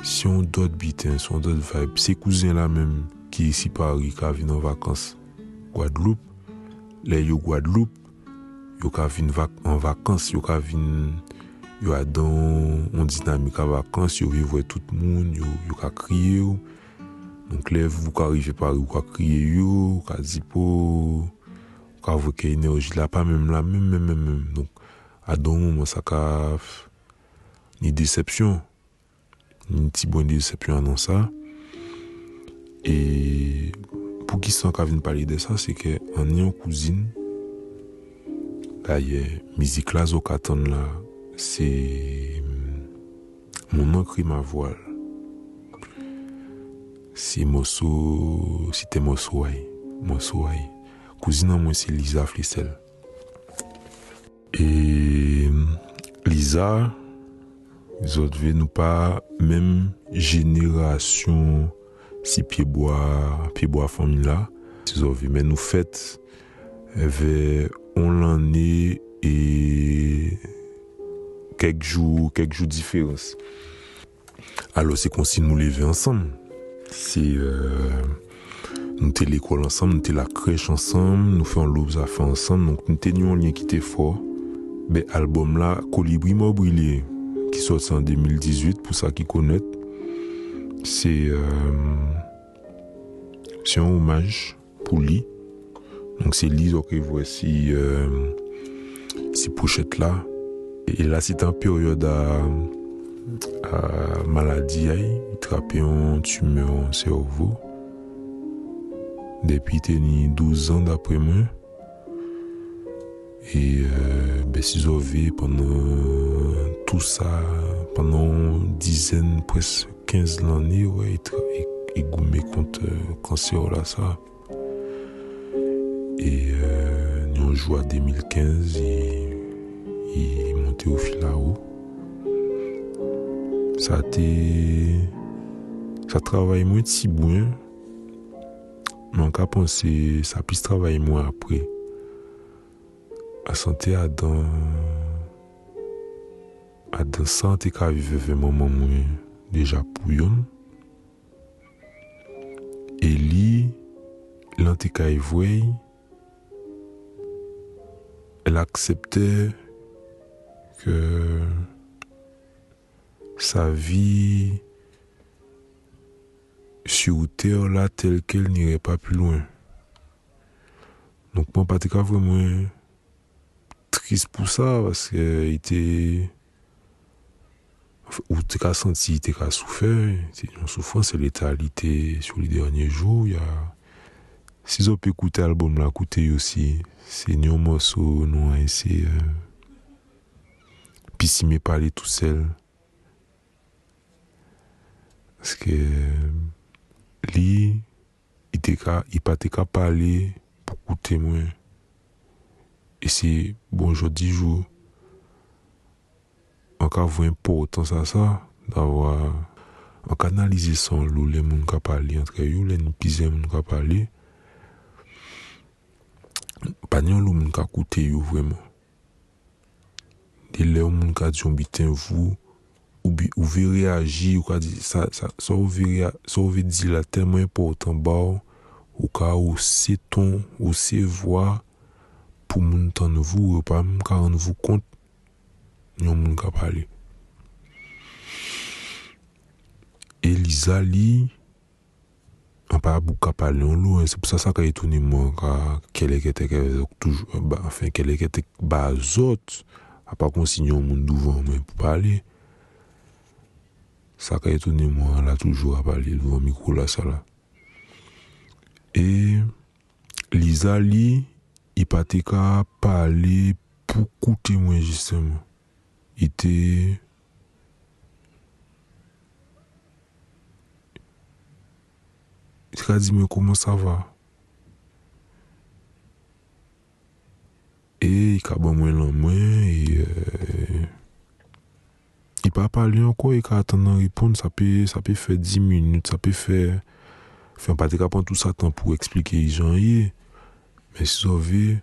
Si yon dot biten, si yon dot vibe, se kouzen la menm. ki isi pari ka vin an vakans Guadeloupe, le yo Guadeloupe, yo ka vin vak, an vakans, yo ka vin, yo adan, an dinamika vakans, yo vivwe tout moun, yo, yo ka kriye yo. Donk le, vou ka rive pari, yo ka kriye yo, yo ka zipo, yo ka vweke enerji la, pa mèm la, mèm, mèm, mèm, mèm. Donk, adan moun sa ka ni decepsyon, ni ti bon decepsyon anan sa. E pou ki san ka vin pale de sa, se ke an yon kouzin, la ye, mizik la zo katan la, se mm, moun an kri ma voal. Se moso, se te moso ay, moso ay. Kouzine an mwen se Liza Flissel. E Liza, zot ve nou pa, menm jenerasyon si pieboa, pieboa fami la, si zo men nou fet, ve on lan e kek jou, kek jou diferans. Alo se konsi nou leve ansam, se euh, nou te l'ekol ansam, nou te la krech ansam, nou fe an loub zafa ansam, nou te nyon lyen ki te fò. be albom la kolibri Mò Brilè, ki sot se an 2018 pou sa ki konet, se yon omaj pou li. Donk se li zo ke vwè si pouchet la. E la se tan peryode a maladi ay, trape yon tume an servo. Depi teni 12 an dapre mwen. E besi zo ve panan tout sa, panan dizen, pres 15 lani, e goume kont kanser la sa. E nyon jwa 2015, e monte ou fila ou. Sa te, sa travay mwen ti bwen, Mwen ka ponse sa pis travaye mwen apre. A sante adan... Adan sante ka viveve mwen mwen mwen deja pou yon. E li, lan te ka evwey, el aksepte ke sa vi sur terre là tel qu'elle n'irait pas plus loin. Donc moi, pas vraiment triste pour ça parce que il était ou te ka senti, te ka soufer, te yon soufran se letalite euh, sou li dernye jou, ya... Si zo pe koute alboum la, koute yo si, se nyon moso nou an se, euh... pi si me pale tout sel. Aske li, i te ka, i pa te ka pale pou koute mwen. E se bonjou di jou, anka vwen potan sa sa, davwa anka analize san lou le moun ka pali antre yo, le nipize moun ka pali, panyan lou moun ka koute yo vreman. De le ou moun ka diyon biten vou, ou, bi, ou vi reagi, ou ka di, sa, sa, sa ou vi, rea, sa ou vi di la tenman important ba ou, ou ka ou se ton, ou se vwa, pou moun tan vou, ou pa moun ka an vou kont, yon moun ka pale. Eliza li, an pa abou ka pale yon lou, se pou sa sa ka etouni mwen ka kele kete ke eh, kele kete ba zot, a pa konsin yon moun douvan mwen pou pale. Sa ka etouni mwen la toujou a pale, douvan mikou la sa la. E, Liza li, i pati ka pale pou koute mwen jistèman. ite il a dit mais comment ça va? Et il a bon moins l'an moins et euh, il pas parlé encore il a attendu à répondre ça peut ça peut faire 10 minutes ça peut faire enfin pas de prendre tout ça temps pour expliquer les gens mais si vous avez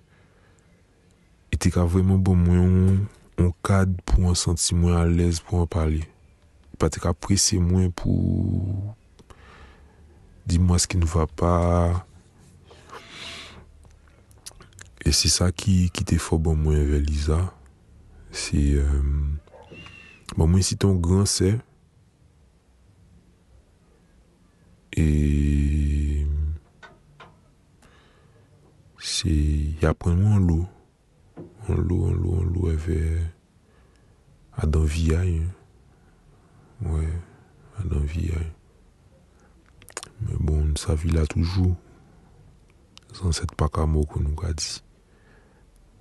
il était vraiment bon moins un cadre pour un sentiment à l'aise pour en parler. Pas apprécier moins pour dis-moi ce qui ne va pas. Et c'est ça qui, qui t'est fort bon moi avec Lisa. C'est euh, bon moi si ton grand c'est et c'est il moins l'eau en l'eau, en l'eau, en l'eau, avait Adam Viaille. Ouais, Adam Viaille. Mais bon, sa vie là toujours. Sans cette mot qu'on nous a dit.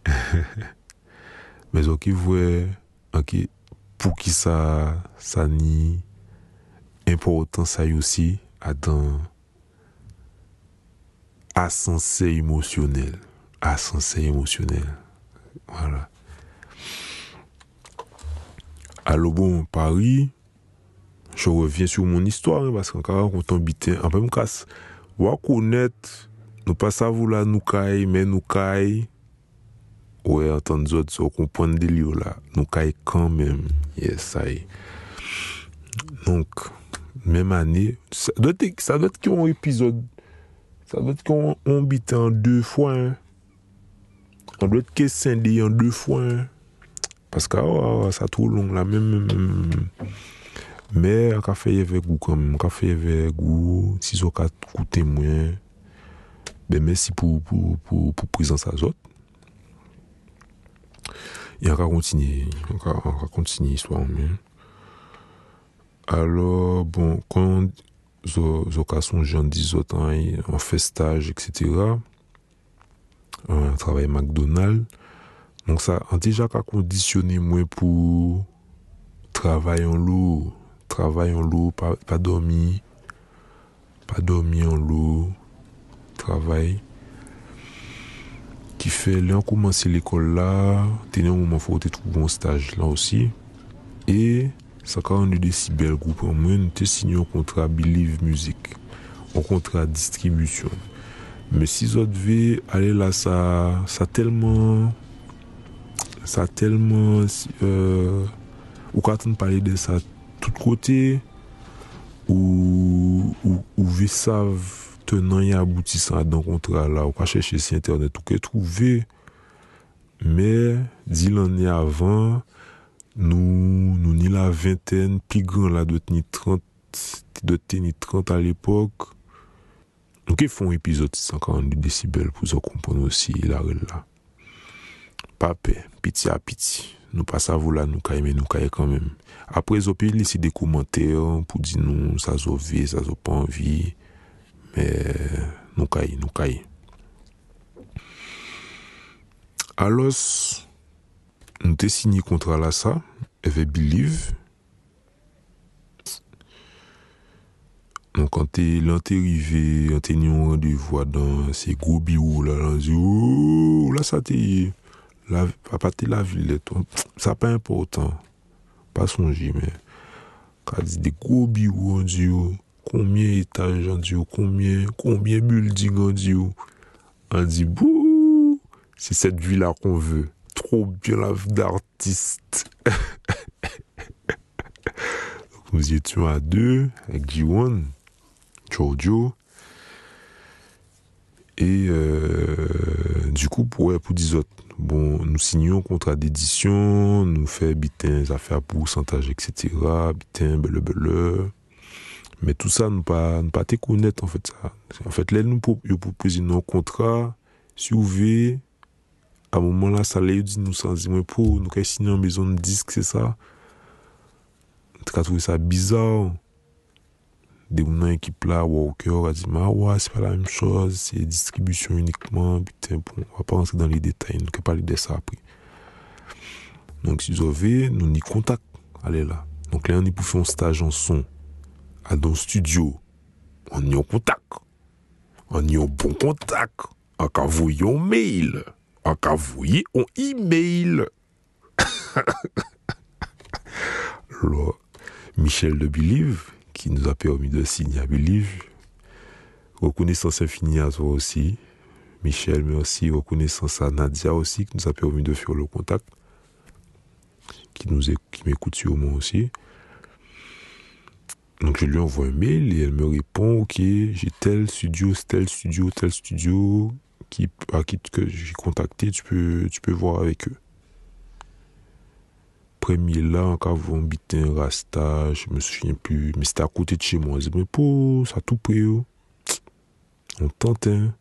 Mais ok, voit, ok, pour qui ça, ça ni important ça y aussi, Adam, ascenseur émotionnel. Ascenseur émotionnel. Voilà. Bon, Paris, je reviens sur mon histoire, hein, parce qu'encore on habitait, en peu me casse, on connaître, nous pas savoir là, nous caille, mais nous caille, ouais, entendre autres, on comprend des lieux là, nous caille quand même, yes, ça y. Donc, même année, ça doit être, ça doit être épisode, ça doit être qu'on habite en deux fois, hein. An dwet ke sende yon dwe fwa. Paska oh, oh, oh sa tou long la men. Me a ka feye ve gou kom. A ka feye ve gou. Si zo ka koute mwen. Be mersi pou, pou, pou, pou prizans a zot. E a ka kontinye. A ka, ka kontinye iswa mwen. Alors bon. Kon zo, zo ka son jan di zot an, an festaj etc. un travail McDonald's. Donc ça a déjà conditionné moi pour travailler en l'eau, travailler en l'eau, pas, pas dormir, pas dormir en l'eau, travail. Qui fait, là, on commence l'école là, tenir un moment, faut trouver un stage là aussi. Et ça a rendu des si belles groupes. Moi, nous signé un contrat Believe Music, un contrat distribution. Me si zot ve, ale la sa, sa telman, sa telman, euh, ou katen pale de sa tout kote, ou, ou, ou ve sav tenan ya abouti sa dan kontra la, ou ka chèche si internet, ou ke trouve, me di lan ni avan, nou, nou ni la venten, pi gran la dot ni 30, dot te ni 30 al epok, Nou ke fon epizod 142 desibel pou zo kompon osi ilarel la. Pape, piti apiti, nou pa savou la nou kaye men nou kaye kanmem. Apre zo pe lisi de koumante pou di nou sa zo ve, sa zo pa anvi, men nou kaye, nou kaye. Alos, nou te sinye kontra la sa, eve biliv, Donc, quand tu es arrivé, quand tu es rendez-vous dans ces gros bureaux là, on dit, oh, là, ça t'est, la, papa t'es la ville, ça pas important. Pas songer, mais, quand des gros bureaux, on dit, oh, combien d'étages, on dit, oh, combien, combien buildings, on dit, on dit, bouh, c'est cette vie-là qu'on veut. Trop bien la vie d'artiste. nous étions à deux, avec G1. Choju. Et euh, du coup, pou wè pou dizot, bon, nou sinyon kontra d'edisyon, nou fè biten zafè pou santaj, etc., biten bele bele. Men tout sa nou pa, nou pa te konet an fèt sa. An fèt lè nou pou, yo pou prezi nou kontra, si ou ve, a mouman la sa lè yo di nou san zi mwen pou, nou kè sinyon bezon disk, se sa. Te ka touve sa bizarre. Des gens équipe là, Walker a dit, ah ouais, c'est pas la même chose, c'est distribution uniquement, putain, bon, on va pas rentrer dans les détails, nous ne parler de ça après. Donc, si vous avez, nous n'y contact, allez là. Donc là, on est pour faire un stage en son, à dans studio, on y en contact, on y en bon contact, on a envoyé un mail, on a envoyé un email. Michel de Believe, qui nous a permis de signer à Believe. Reconnaissance infinie à toi aussi, Michel, mais aussi reconnaissance à Nadia aussi, qui nous a permis de faire le contact, qui nous m'écoute sûrement aussi. Donc je lui envoie un mail et elle me répond, ok, j'ai tel studio, tel studio, tel studio, qui, à qui que j'ai contacté, tu peux, tu peux voir avec eux premier là, encore vous un Rasta, je me souviens plus, mais c'était à côté de chez moi. Je mais pour ça tout près, oh. on tente, hein.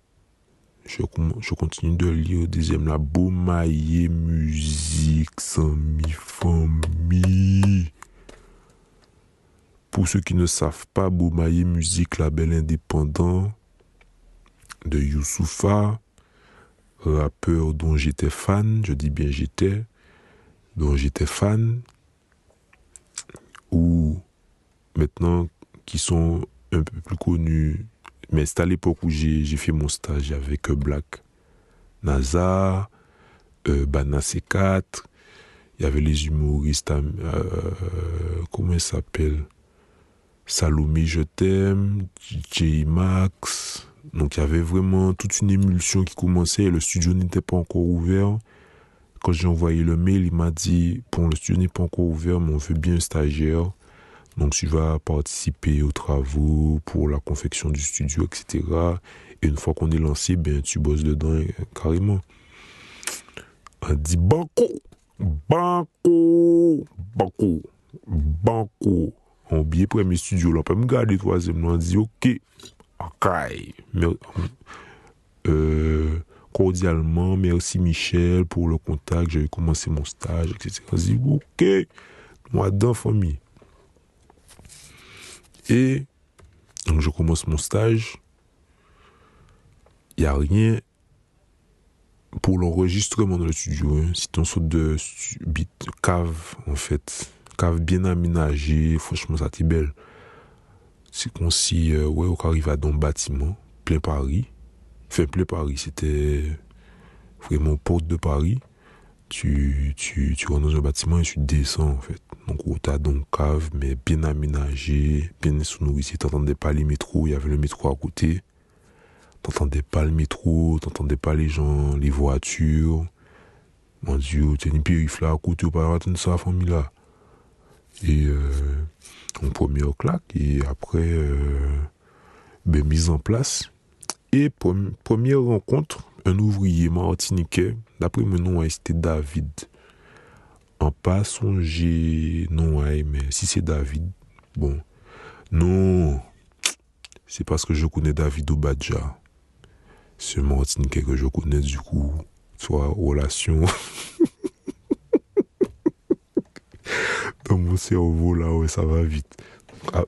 Je, continue de lire au deuxième là, Beaumaillé musique, sans mi famille. Pour ceux qui ne savent pas, Beaumaillé musique, label indépendant de Youssoufa, rappeur dont j'étais fan, je dis bien j'étais dont j'étais fan, ou maintenant qui sont un peu plus connus. Mais c'est à l'époque où j'ai fait mon stage avec Black NASA, euh, Bana C4, il y avait les humoristes, euh, comment il s'appelle Salomé Je t'aime, J Max. Donc il y avait vraiment toute une émulsion qui commençait et le studio n'était pas encore ouvert. Quand j'ai envoyé le mail, il m'a dit, bon, le studio n'est pas encore ouvert, mais on veut bien un stagiaire. Donc, tu vas participer aux travaux pour la confection du studio, etc. Et une fois qu'on est lancé, ben, tu bosses dedans carrément. On dit banco, banco, banco, banco. On bien premier studio, là, on peut me garder troisième, on dit ok, ok. Euh, cordialement, merci Michel pour le contact, j'ai commencé mon stage, etc. Je dis, ok, moi dans famille. Et donc je commence mon stage. Il n'y a rien pour l'enregistrement dans le studio. Hein. C'est une sorte de cave, en fait. Cave bien aménagée. Franchement, ça t'est belle. C'est comme si, euh, ouais, on arrive à dans un bâtiment, plein Paris. Enfin, Paris, c'était vraiment porte de Paris. Tu, tu, tu rentres dans un bâtiment et tu descends, en fait. Donc, où t'as donc cave, mais bien aménagé, bien sonorisé. T'entendais pas les métros, il y avait le métro à côté. T'entendais pas le métro, t'entendais pas les gens, les voitures. Mon Dieu, t'as une périph là à côté, pas attendre ça, famille là. Et, euh, en première claque, et après, euh, ben, mise en place E premier renkontre, un ouvriye martinike, dapre mwen nou a este David. An pa sonje nou a eme, si se David, bon, nou, se paske je kone David Obadja. Se martinike ke je kone, du kou, swa, relasyon. Dan moun servo la, we, sa va vit.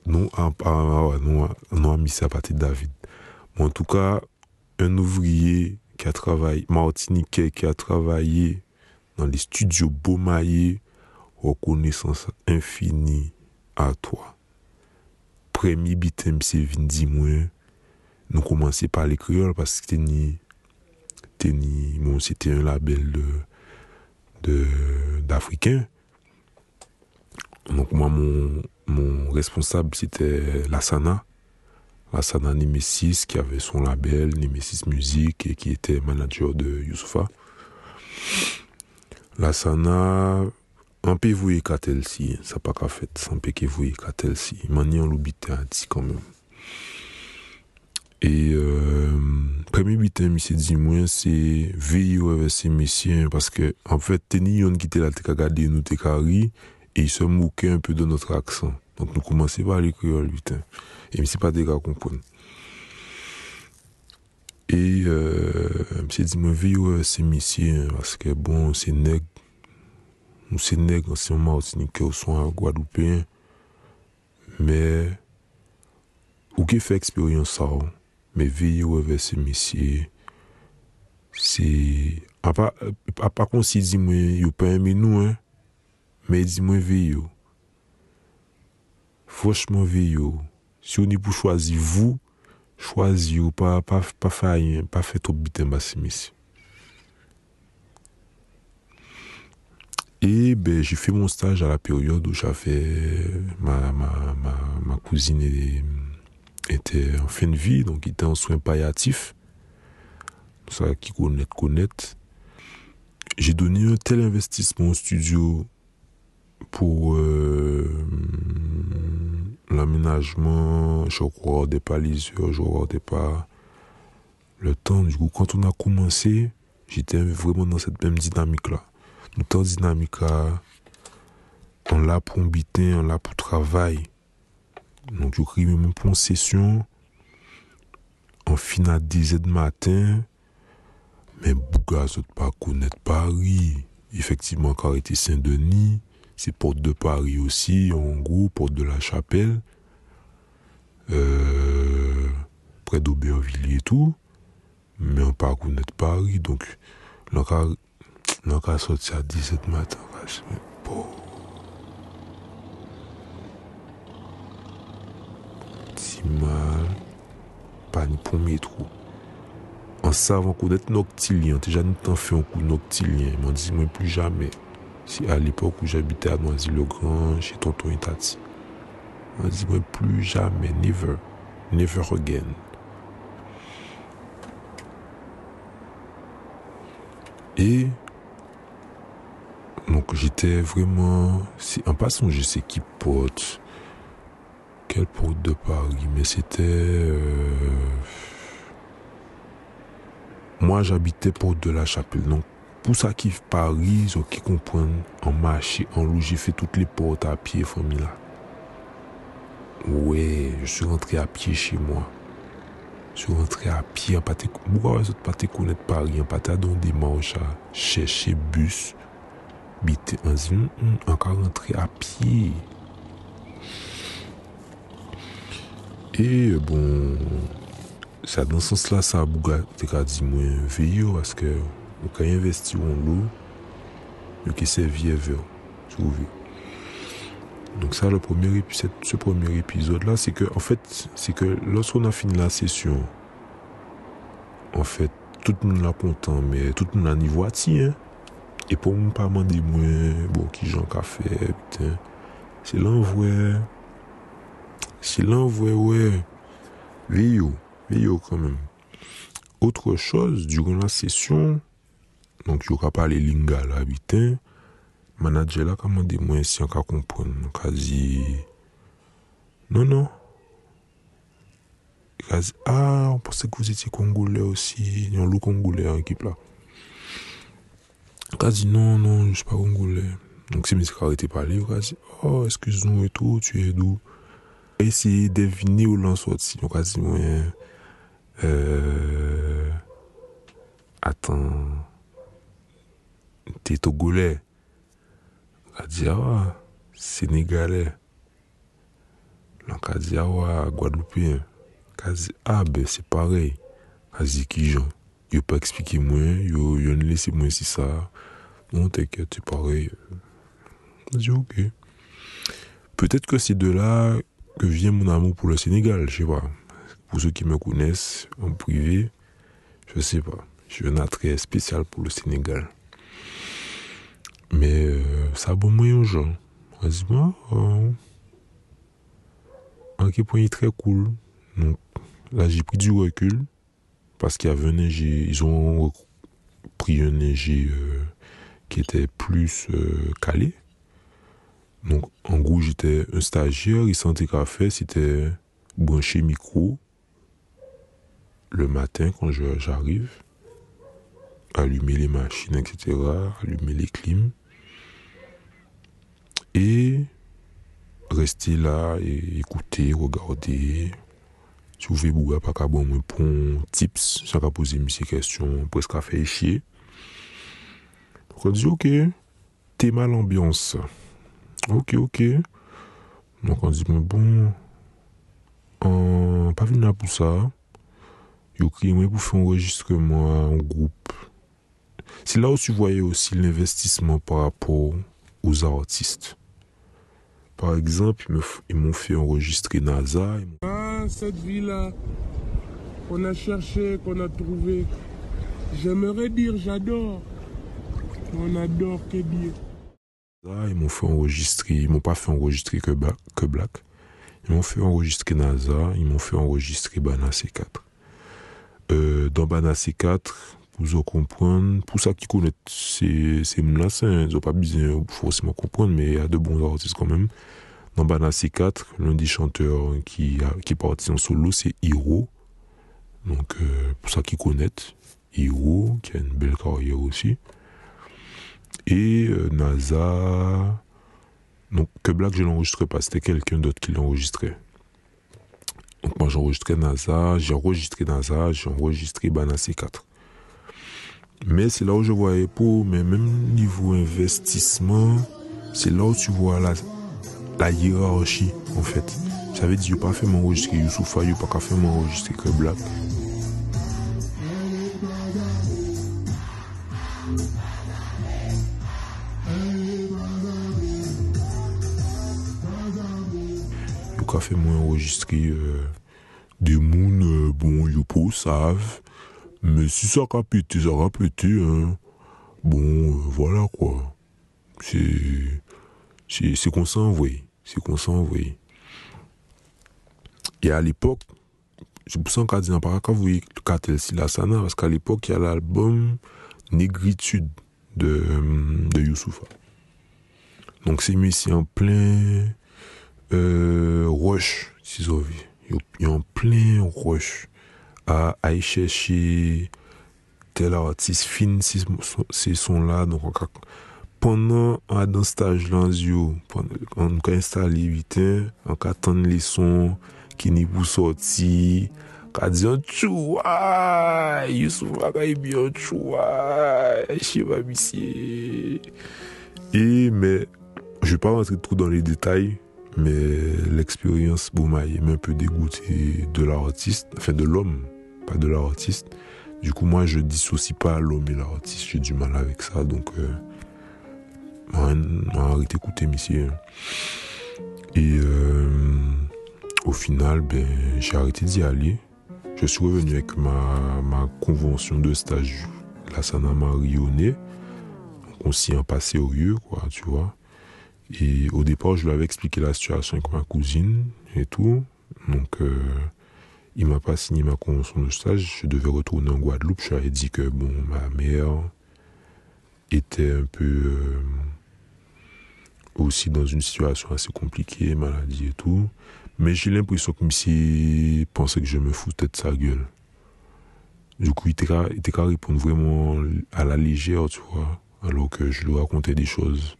Nou, an pa, nou a misi apati David. En tout cas, un ouvrier qui a travaillé, martiniquais, qui a travaillé dans les studios Beaumaillé, reconnaissance infinie à toi. Premier bitem, c'est Vindi moins. Nous commençons par les créoles parce que c'était bon, c'était un label de, d'Africains. Donc moi, mon, mon responsable, c'était Lassana. Asana Nemesis qui avait son label Nemesis Music et qui était manager de Youssoufa. Lassana, un peu voué si, ça pas qu'à fait, un peu qui voué si, mani en l'obité a dit quand même. Et euh, premier bitin, dit c'est veiller avec messieurs parce que en fait, teni yon qui t'es nous t'es et il se moquait un peu de notre accent. Donk nou koumanse pa li kriol bitan. E msi pa dega kompon. E euh, msi di mwen vi yo se misi, aske bon se neg, nou se neg ansi mwen martinike ou son an Guadoupen, me ou ge fe eksperyon sa ou, me vi yo ve se misi, se a pa, a pa kon si di mwen yo pa eme nou, hein, me di mwen vi yo, Franchement, vie, si on est pour choisir vous, choisir pas, pas, pas faire, pas faire trop bite messieurs. Et ben, j'ai fait mon stage à la période où j'avais ma, ma, ma, ma cousine était en fin de vie, donc était en soins palliatifs. Ça qui connaît, connaît. J'ai donné un tel investissement au studio pour euh, l'aménagement, je regardais pas les heures, je regardais pas le temps. Du coup, quand on a commencé, j'étais vraiment dans cette même dynamique-là. Nous temps dynamique là, on l'a pour habiter, on l'a pour travail. Donc, je crée même pour une session. On finit à 10 h du matin. Mais Bouga, ne pas Paris. Effectivement, était Saint-Denis. C'est Porte de Paris aussi, en gros, Porte de la Chapelle, euh, près d'Aubervilliers et tout. Mais on pas connaître Paris, donc, on a sorti à 17 matin. Bon. Si mal, pas ni premier trou. En savant connaître Noctilien, déjà nous t'en fait un coup Noctilien, moi plus jamais. À l'époque où j'habitais à Noisy-le-Grand, chez Tonton Itati. On dit, moi, plus jamais, never, never again. Et donc j'étais vraiment, en passant, je sais qui porte, quelle porte de Paris, mais c'était, euh, moi j'habitais porte de la Chapelle, donc Pou sa ki Paris ou ki kompwen an mache, an louje, fe tout le porte a pie fami la. Ouè, je sou rentre bon, a pie che mwa. Sou rentre a pie, an pati, mou kwa wè sot pati konet Paris, an pati adon de manche a chèche bus, bitè an zin, an ka rentre a pie. E bon, sa dans sens la sa bouga te ka di mwen veyo, aske... ou ka investi ou an lou, yo ki servi ever, trouvé. Donc ça, le premier, ce premier épisode-là, c'est que, en fait, c'est que lorsqu'on a fini la session, en fait, tout le monde l'a content, mais tout le monde a niveau hein. Et pour moi, pas demander moi, bon, qui j'en fait, putain. C'est l'envoi. C'est l'envoi, ouais. Veillot, veillot quand même. Autre chose, durant la session, Donk yo ka pale linga la biten, manadje la ka mande mwen si an ka kompon. Kazi, non, non. Kazi, ah, an pense ki vous eti Kongole osi, yon lou Kongole an ekip la. Kazi, non, non, jous pa Kongole. Donk si mwen se ka rete pale, yo kazi, oh, eskouz nou etou, tu e dou. Esi devini ou lan soti, yo kazi mwen, eee, euh, atan, t'es togolais. Dit, ah, sénégalais. A dit, ah, guadeloupéen. Dit, ah, ben, c'est pareil. Il a dit, qui n'a pas expliqué moi, il a laissé moi si ça. Non, t'inquiète, c'est pareil. Il a dit, ok. Peut-être que c'est de là que vient mon amour pour le Sénégal, je sais pas. Pour ceux qui me connaissent en privé, je sais pas. J'ai un attrait spécial pour le Sénégal. Mais euh, ça a bon moyen aux gens. Vas-y, oh. Un qui point très cool. Donc là, j'ai pris du recul parce qu'il y avait un ingé, ils ont pris un ingé euh, qui était plus euh, calé. Donc en gros, j'étais un stagiaire, il sentait qu'à faire, c'était brancher micro le matin quand j'arrive, allumer les machines, etc., allumer les clims, et rester là et écouter, regarder. Si vous faites bouga, pas qu'à bon, me prendre tips, ça va poser mes questions, presque à faire chier. On dit, ok, t'es mal l'ambiance. Ok, ok. Donc on dit, mais bon, en, pas venir pour ça. Yo crié moi pour faire un enregistrement en groupe? C'est là où tu voyais aussi l'investissement par rapport aux artistes. Par exemple, ils m'ont fait enregistrer NASA. Ah, cette vie-là qu'on a cherché, qu'on a trouvé. J'aimerais dire j'adore. On adore que dire. Ils m'ont fait enregistrer, ils m'ont pas fait enregistrer que, que Black. Ils m'ont fait enregistrer NASA, ils m'ont fait enregistrer Bana C4. Euh, dans Bana C4, pour vous comprendre, pour ça qui connaissent ces, ces là ils n'ont pas besoin forcément comprendre, mais il y a de bons artistes quand même. Dans Bana C4, l'un des chanteurs qui, qui est parti en solo, c'est Hiro. Donc, euh, pour ça qui connaissent, Hiro, qui a une belle carrière aussi. Et euh, NASA. Donc, que Black, je l'enregistrais pas, c'était quelqu'un d'autre qui l'enregistrait. Donc moi j'ai enregistré NASA, j'ai enregistré NASA, j'ai enregistré Bana C4. Mais c'est là où je voyais pour, mais même niveau investissement, c'est là où tu vois la, la hiérarchie en fait. J'avais dit, je pas fait m'enregistrer Youssoufa, je pas fait m'enregistrer que Black. a fait moi enregistrer euh, des mouns, euh, bon, yo pas savent. Mais si ça a pété, ça a pété, hein. Bon, euh, voilà quoi. C'est. C'est qu'on s'en C'est qu'on s'en Et à l'époque, je me sens qu'à dire, par quand vous voyez Silasana, parce qu'à l'époque, il y a l'album Négritude de, de Youssoufa. Donc c'est mis en plein euh, rush, si vous Il a en plein rush a yi chèche tel artist fin si, si son la. Pendan an dan staj lan zyo, an ka installe biten, an ka tan le son ki ni pou soti, ka diyan chouay, Youssouf akay biyon chouay, cheva misye. E, men, je pa rentre trou dan le detay, mais l'expérience m'a un peu dégoûté de l'artiste, enfin de l'homme, pas de l'artiste. Du coup, moi, je dissocie pas l'homme et l'artiste. J'ai du mal avec ça, donc euh, arrêté d'écouter monsieur. Et euh, au final, ben, j'ai arrêté d'y aller. Je suis revenu avec ma, ma convention de stage, la Sana Marionné. On s'y est passé au lieu, quoi, tu vois. Et au départ, je lui avais expliqué la situation avec ma cousine et tout. Donc, euh, il m'a pas signé ma convention de stage. Je devais retourner en Guadeloupe. Je lui avais dit que, bon, ma mère était un peu euh, aussi dans une situation assez compliquée, maladie et tout. Mais j'ai l'impression que monsieur pensait que je me foutais de sa gueule. Du coup, il était qu'à répondre vraiment à la légère, tu vois. Alors que je lui racontais des choses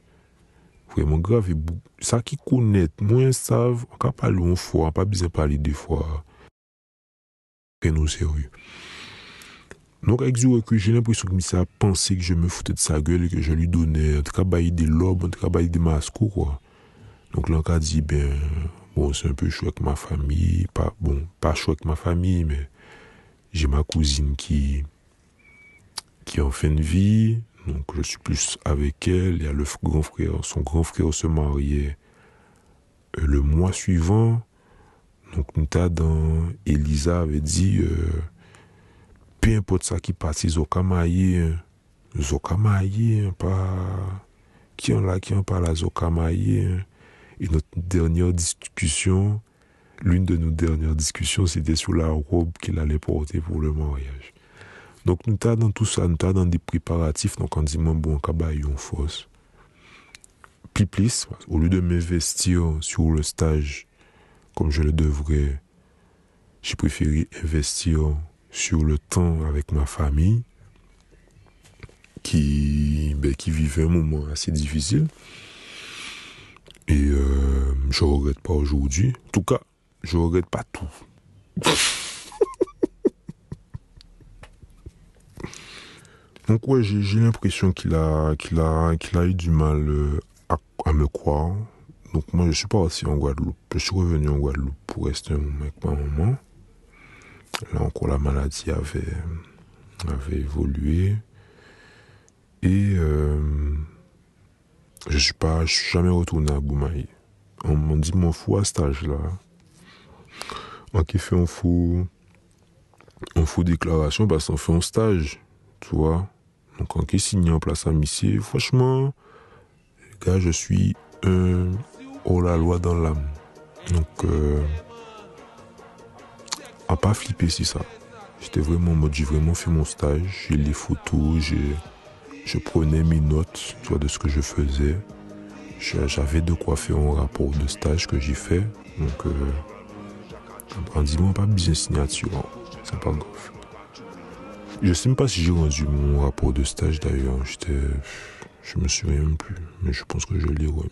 vreman grav. E sa ki konet, mwen sav, an ka pali an fwa, an pa bizen pali de fwa. Ken nou seryo. Donc avec que j'ai l'impression que ça a pensé que je me foutais de sa gueule et que je lui donnais, en tout cas, des lobes, en tout cas, des masques, quoi. Donc là, on a dit, ben, bon, c'est un peu chaud avec ma famille, pas, bon, pas chaud avec ma famille, mais j'ai ma cousine qui, qui est en fin de vie, donc je suis plus avec elle. Il y a le grand frère, son grand frère se mariait euh, le mois suivant. Donc, nous dans, Elisa avait dit, euh, peu importe ça qui passe, ils ont kamaye, ils ont kamaye, hein, pas, qui en là, qui en parle, ils hein. Et notre dernière discussion, l'une de nos dernières discussions, c'était sur la robe qu'il allait porter pour le mariage. Donc, nous t'as dans tout ça, nous t'as dans des préparatifs, donc on dit, bon, on force. Puis plus, au lieu de m'investir sur le stage comme je le devrais, j'ai préféré investir sur le temps avec ma famille qui, ben, qui vivait un moment assez difficile. Et euh, je regrette pas aujourd'hui. En tout cas, je regrette pas tout. Donc ouais, j'ai l'impression qu'il a, qu'il a, qu'il a eu du mal euh, à, me croire. Donc moi, je suis pas parti en Guadeloupe. Je suis revenu en Guadeloupe pour rester avec ma maman. Là encore, la maladie avait, avait évolué. Et euh, je suis pas, je suis jamais retourné à Boumaï. On m'a dit, mon fou à cet âge-là. On qui fait un faux, un faux déclaration parce qu'on fait un stage, tu vois. Donc on qui signe en place à Missier, franchement, gars, je suis un hors la loi dans l'âme. Donc, euh, à pas flipper si ça. J'étais vraiment en mode, j'ai vraiment fait mon stage, j'ai les photos, j'ai, je prenais mes notes, tu vois, de ce que je faisais. J'avais de quoi faire un rapport de stage que j'ai fait. Donc, euh, dit, moi, pas de signature, hein. c'est pas grave. Je sais même pas si j'ai rendu mon rapport de stage d'ailleurs. J'étais, je me souviens même plus, mais je pense que je l'ai remis.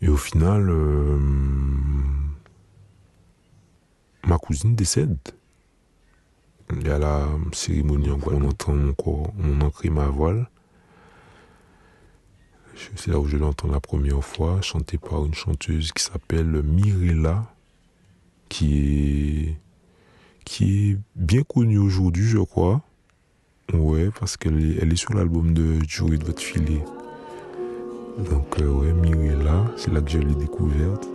Et au final, euh, ma cousine décède. Il y a la cérémonie en quoi on entend mon corps, on ancre ma voile. C'est là où je l'entends la première fois, chantée par une chanteuse qui s'appelle Mirella, qui est, qui est bien connue aujourd'hui, je crois. Ouais, parce qu'elle est, sur l'album de Jury de votre filet. Donc, euh, ouais, Mirella, c'est là que je l'ai découverte.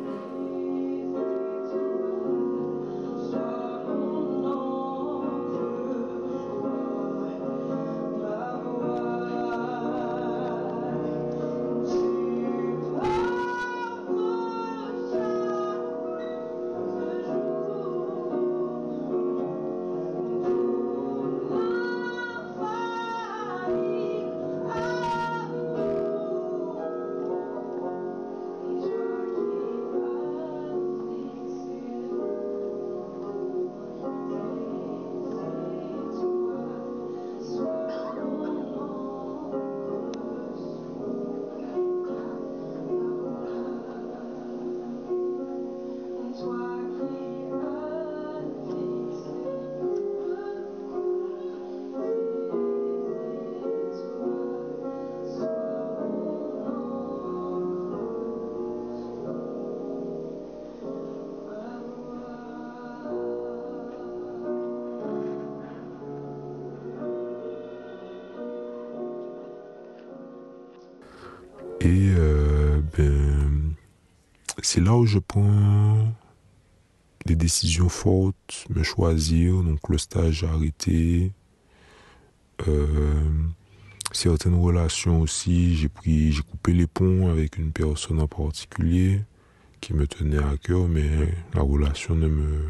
Et euh, ben, c'est là où je prends des décisions fortes, me choisir, donc le stage arrêté, euh, certaines relations aussi, j'ai pris, j'ai coupé les ponts avec une personne en particulier qui me tenait à cœur, mais la relation ne me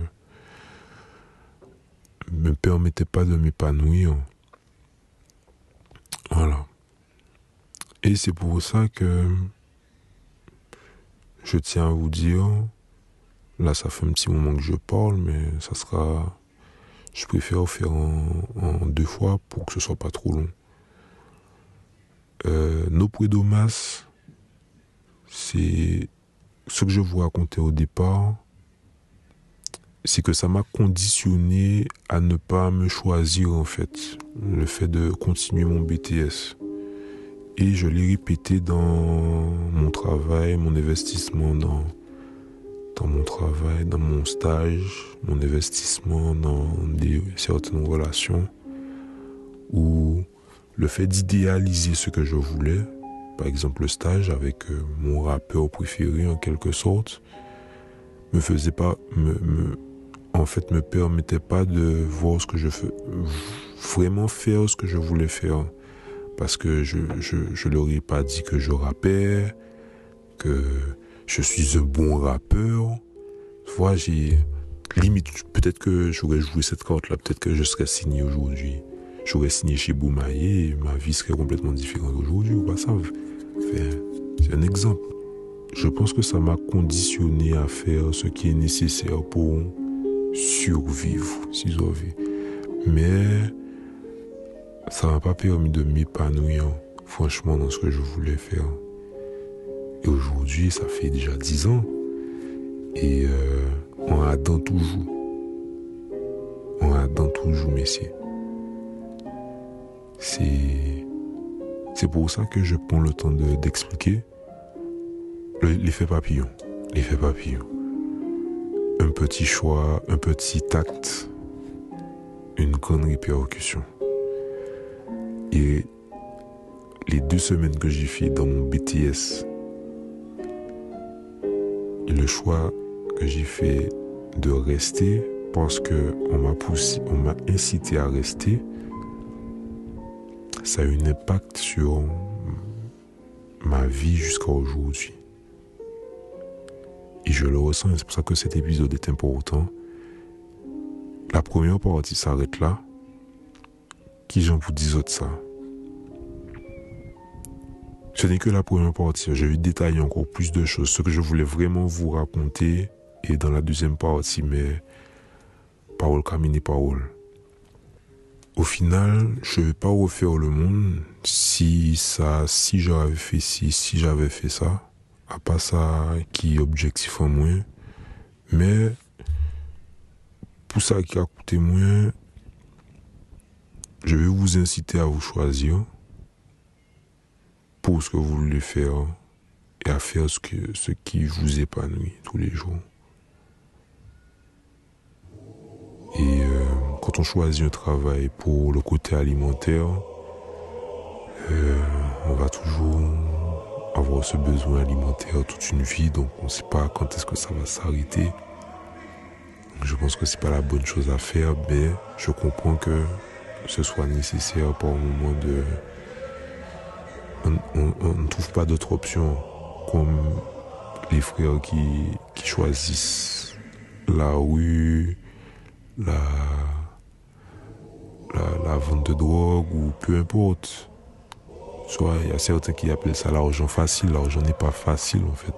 me permettait pas de m'épanouir. Et c'est pour ça que je tiens à vous dire, là ça fait un petit moment que je parle, mais ça sera, je préfère faire en, deux fois pour que ce soit pas trop long. Euh, nos prédomas, c'est ce que je vous racontais au départ, c'est que ça m'a conditionné à ne pas me choisir en fait, le fait de continuer mon BTS. Et je l'ai répété dans mon travail, mon investissement dans, mon travail, dans mon stage, mon investissement dans des, certaines relations, où le fait d'idéaliser ce que je voulais, par exemple le stage avec euh, mon rappeur préféré en quelque sorte, me faisait pas, me, me, en fait, me permettait pas de voir ce que je fais, vraiment faire ce que je voulais faire. Parce que je, je, je leur ai pas dit que je rappais, que je suis un bon rappeur. Vois, j'ai, limite, peut-être que j'aurais joué cette carte-là, peut-être que je serais signé aujourd'hui j'aurais signé chez Boumaillé et ma vie serait complètement différente aujourd'hui ou pas ça. C'est un exemple. Je pense que ça m'a conditionné à faire ce qui est nécessaire pour survivre, si j'avais. Mais ça m'a pas permis de m'épanouir, franchement, dans ce que je voulais faire. Et aujourd'hui, ça fait déjà dix ans. Et euh, on attend toujours. On attend toujours, messieurs. C'est, c'est pour ça que je prends le temps d'expliquer l'effet papillon. L'effet papillon. Un petit choix, un petit tact, une grande répercussion. Et les deux semaines que j'ai fait dans mon BTS, le choix que j'ai fait de rester parce que on m'a poussé, on m'a incité à rester, ça a eu un impact sur ma vie jusqu'à aujourd'hui. Et je le ressens, c'est pour ça que cet épisode est important. La première partie s'arrête là. Qui j'en vous dis autre ça? Ce n'est que la première partie. Je vais détailler encore plus de choses. Ce que je voulais vraiment vous raconter est dans la deuxième partie, mais parole camine parole. Au final, je vais pas refaire le monde si ça, si j'avais fait ci, si j'avais fait ça. À pas ça qui est objectif en moins. Mais, pour ça qui a coûté moins, je vais vous inciter à vous choisir pour ce que vous voulez faire et à faire ce, que, ce qui vous épanouit tous les jours. Et euh, quand on choisit un travail pour le côté alimentaire, euh, on va toujours avoir ce besoin alimentaire toute une vie, donc on ne sait pas quand est-ce que ça va s'arrêter. Je pense que c'est pas la bonne chose à faire, mais je comprends que ce soit nécessaire pour un moment de... On, ne trouve pas d'autre option comme les frères qui, choisissent la rue, la, la, vente de drogue ou peu importe. Soit il y a certains qui appellent ça l'argent facile. L'argent n'est pas facile en fait.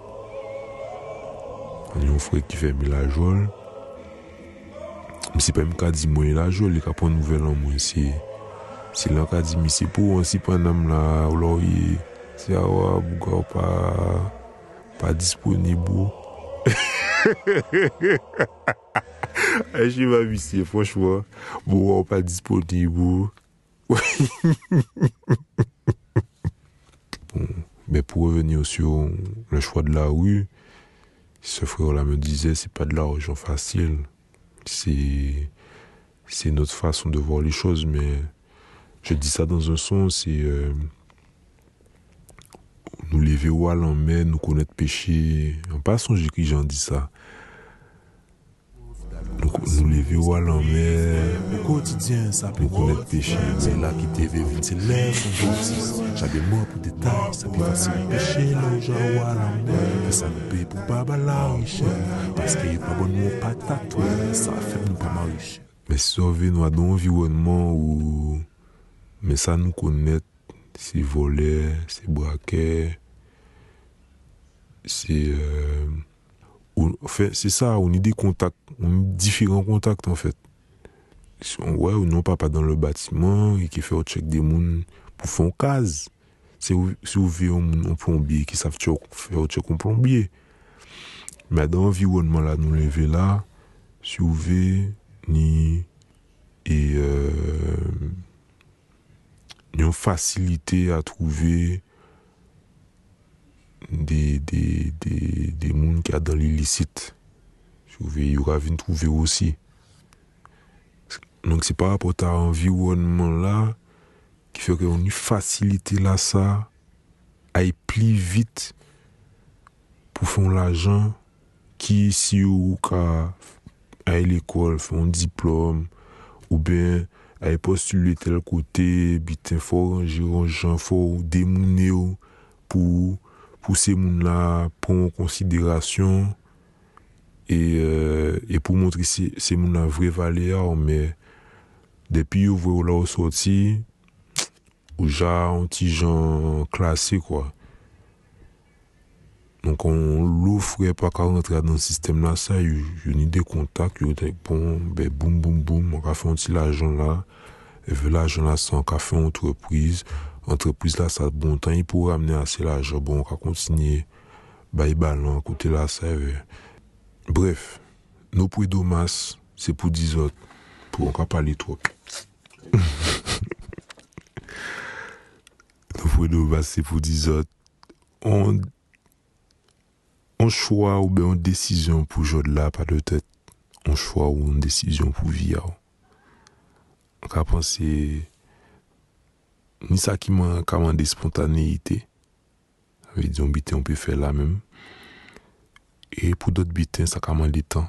Y a un frère qui fait joie. Mais Misi pa mi ka di mwen la jol li ka pon nouvel an mwen se. Se lan ka di misi pou an si pan nam la ou la ou ye. Se a ou eh, a buka ou pa, pa disponibou. A che va misi, fwanchwa. Bou ou pa disponibou. bon, mais pour revenir sur le choix de la rue, ce frère-là me disait, c'est pas de l'argent facile. C'est, notre façon de voir les choses, mais je dis ça dans un sens, c'est, euh, nous lever au à mer, nous connaître péché. En passant, j'ai j'en dis ça nous lever au à mer, au quotidien, ça peut connaître péché. C'est là qui t'est vu, c'est l'air son justice. J'avais moi pour détails, ça peut facile péché, le genre à mer. Mais ça nous paye pour pas la richesse. Parce qu'il n'y a pas bon mot patate, ça fait nous pas mal riche. Mais sauver nous dans un environnement où, mais ça nous connaît, c'est voler, c'est braquer. c'est euh, en c'est ça, on est des contacts, on est différents contacts en fait. Ouais, ou non, papa dans le bâtiment, et qui fait un check des mouns pour faire un case. Si vous voulez un plombier qui savent faire un check un plombier. Mais dans l'environnement là, nous lever là, si vous voulez, ni, et, euh, ni facilité à trouver de, de, de, de moun ki a dan l'ilisit. Souve, yon ka vin trouve osi. Nonk se pa apot a environman la, ki fè ke yon yon fasilite la sa, a yi pli vit pou fon la jan ki si yon ka a yi l'ekol, fon diplom, ou ben a yi postule tel kote, biten fò, jiron jan fò, demoune yo, pou pou se moun la pou euh, moun konsiderasyon e, euh, e pou moun tri se, se moun la vre vale ya ou me depi yo vwe ou la ou soti ou ja an ti jan klasé kwa Donc, on l'offre pas qu'à rentrer dans le système là, ça, il y a des contacts, il y a bon, ben, boum, boum, boum, on va faire un petit l'argent là, et l'argent là, sans café entreprise, entreprise la sa bon tan yi pou ramene ase la aje bon ka kontinye bayi balan non, kote la seve. Euh, bref, nou pou yi do mas, se pou di zot, pou an ka pale trop. nou pou yi do mas, se pou di zot, an chwa ou be an desisyon pou jod la pa de tet, an chwa ou an desisyon pou vi yaw. An ka panse... ni sa ki man kamande spontaneite, ave diyon biten ou pe fe la menm, e pou dot biten sa kamande tan,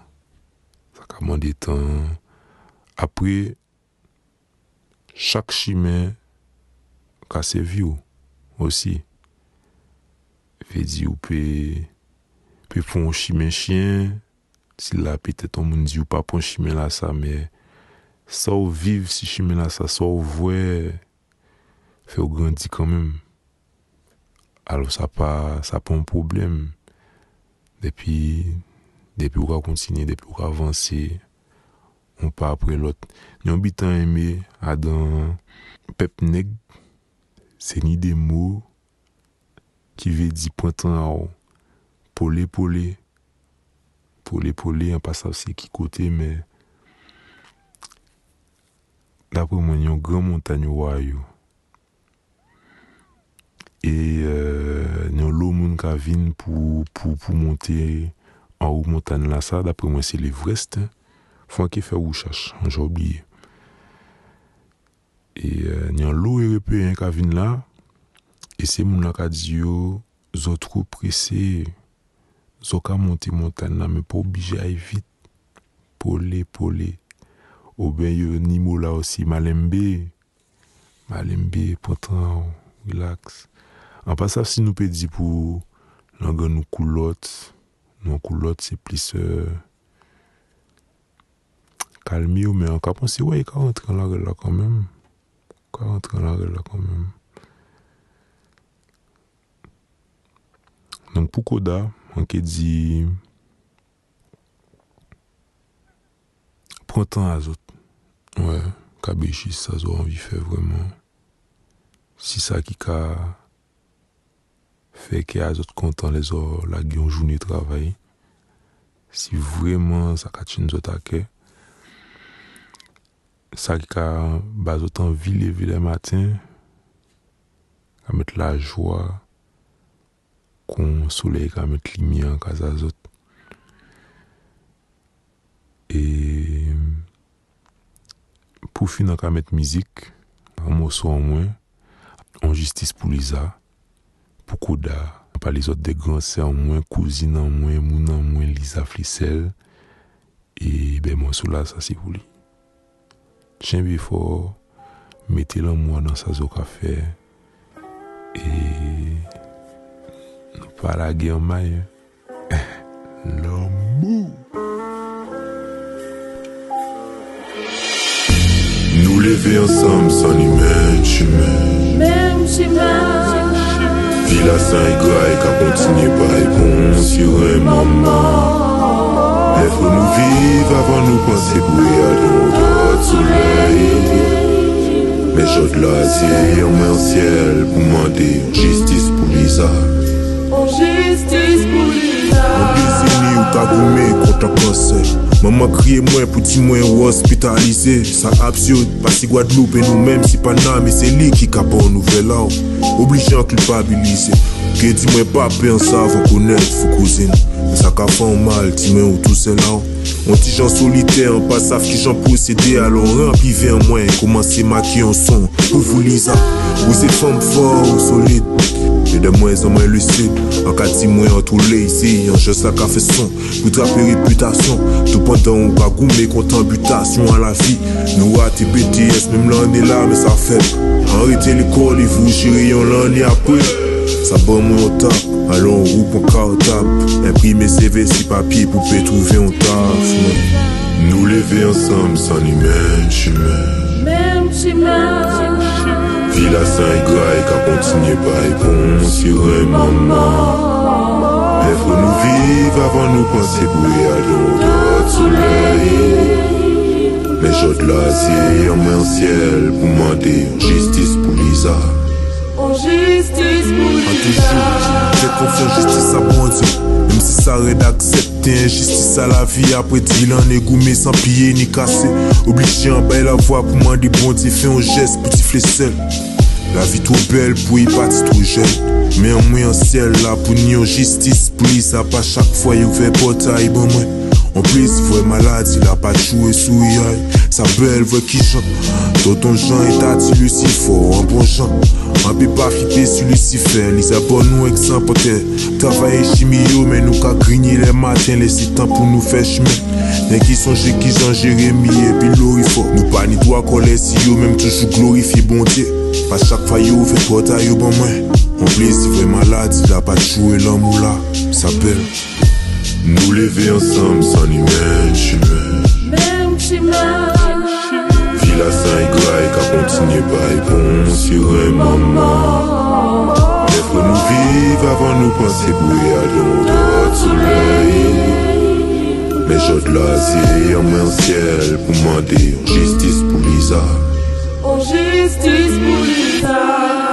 sa kamande tan, apre, chak chimè, ka sevi ou, osi, ve di ou pe, pe pon chimè chien, si la petet an moun di ou pa pon chimè la sa, me, sa ou viv si chimè la sa, sa ou vwe, fè ou grandi kanmèm. Alo sa pa, sa pa un problem. Depi, depi ou ka kontinye, depi ou ka avanse, ou pa apre lot. Nyon bitan eme adan pep neg, se ni de mou ki ve di pointan a ou. Pole, pole. Pole, pole, an pa sa se ki kote, men dapre mwen yon gran montanyo wayou. e euh, nan lou moun ka vin pou, pou, pou monte an ou montan la sa, dapre mwen se l'Everest, fwa ki fè ou chache, an jò oubliye. E euh, nan lou erepe yon ka vin la, e se moun la ka diyo, zo tro prese, zo ka monte montan la, men pou obije ay vit, pole, pole, ou ben yon nimo la osi malembe, malembe, potan, relax, An pasaf si nou pe di pou langan nou koulot, nou koulot se plis euh, kalmi ou, men an ka pon se wey ka rentre an langan la kanmem. Ka rentre an langan la kanmem. Nank pou koda, an ke di prantan a zot. Wè, ouais, ka bechis sa zo anvi fe vreman. Si sa ki ka feke a zot kontan le zor la gyon jouni travay, si vreman sa katin zot ake, sa ki ka ba zot an vile vile matin, ka met la jwa, kon soley ka met li mi an kaza zot. E pou fin an ka met mizik, an moso an mwen, an jistis pou li za, pou kouda. Pa li zot de gransè an mwen, kouzine an mwen, moun an mwen, lisa flisel. E be mwen sou la sa si pou li. Chen bi for, mette lan mwen nan sa zo ka fè. E nou pa la gen may. Lan mou. Nou leve ansam san imèd chimèd. Mèm chimèd. Chemin, Villa Saint-Grail qui continue par réponse sur un moment. Lèvres nous vivre avant nous penser bouillir à l'autre soleil. Mais de l'asier en ciel pour demander justice pour Lisa. Justice pour Lisa. An deseni ou ka goume konta konsey Maman kriye mwen pou di mwen ou hospitalize Sa absyod, pasi Guadeloupe nou menm si pa nan Me se li ki ka bon nouvel la ou Oblijan kulpabilize Ke di mwen pa pe an savan konet fou kouzine Men sa ka fan mal, men ou tou se la ou On ti jan solite, an pa saf ki jan posede Alon rampive an mwen, komanse maki an son. Pou vou Lisa, ou se fam for ou solide E de mwen zan mwen lucide di mwen an tou le isi An jes la ka fe son. Pou trape reputasyon Tou pandan ou ka goume kontan butasyon an la vi Nou ate BTS Mem lan e la me sa feb An rete l'ekol e vou jire yon lan e apre Sa ban mwen an tap. Alon ou pon ka an tap Imprime CV si papye pou pe trouve an taf. Nous lever ensemble sans ni même. Même chemin. Villa Saint-Grail qui continue par réponse sur un moment. Lèvres nous vivre avant nous penser bouillir à l'autre soleil. Mais j'ai de l'asier en main ciel pour demander justice pour Lisa. En justice pour toujou, jè konfyan justice a bon Diyo Mem si sa red aksepte injustice a la vi Apre di lan e goume san piye ni kase Oblige an bay la voix pou mande bon Diyo Fè an gest pou ti fle sel La vi tou bel pou yi pati tou jen Men an mwen an siel la pou ni an justice. Pou li sa pa chak fwa yi ouve portay bon mwen En plus, vwe malade, il a pas choué sous Sa belle vwe ki jan Tonton Jean est a ti Lucifer Un bon Jean Un pe pa flipe su Lucifer Lisa bon nou eksan pote Travaye chimi yo men nou ka grinye le matin Lesi tan pou nou fe chime Nen ki sonje ki Jean Jérémie et puis l'orifo. Nou pa ni doa kole si yo Mem toujou glorifie bon Dieu Pa chak fwa yo fe porta yo bon mwen En plus, vwe malade, il a pas choué l'homme ou la Sa belle Nous lever ensemble sans ni même chemin. Même chemin. Villa Saint-Grail qui continue par réponse sur un moment. Lèvres nous vivre avant nous penser bouillir à l'autre soleil. Mais j'ai de l'asier en main au ciel pour demander justice pour Lisa. En justice pour Lisa.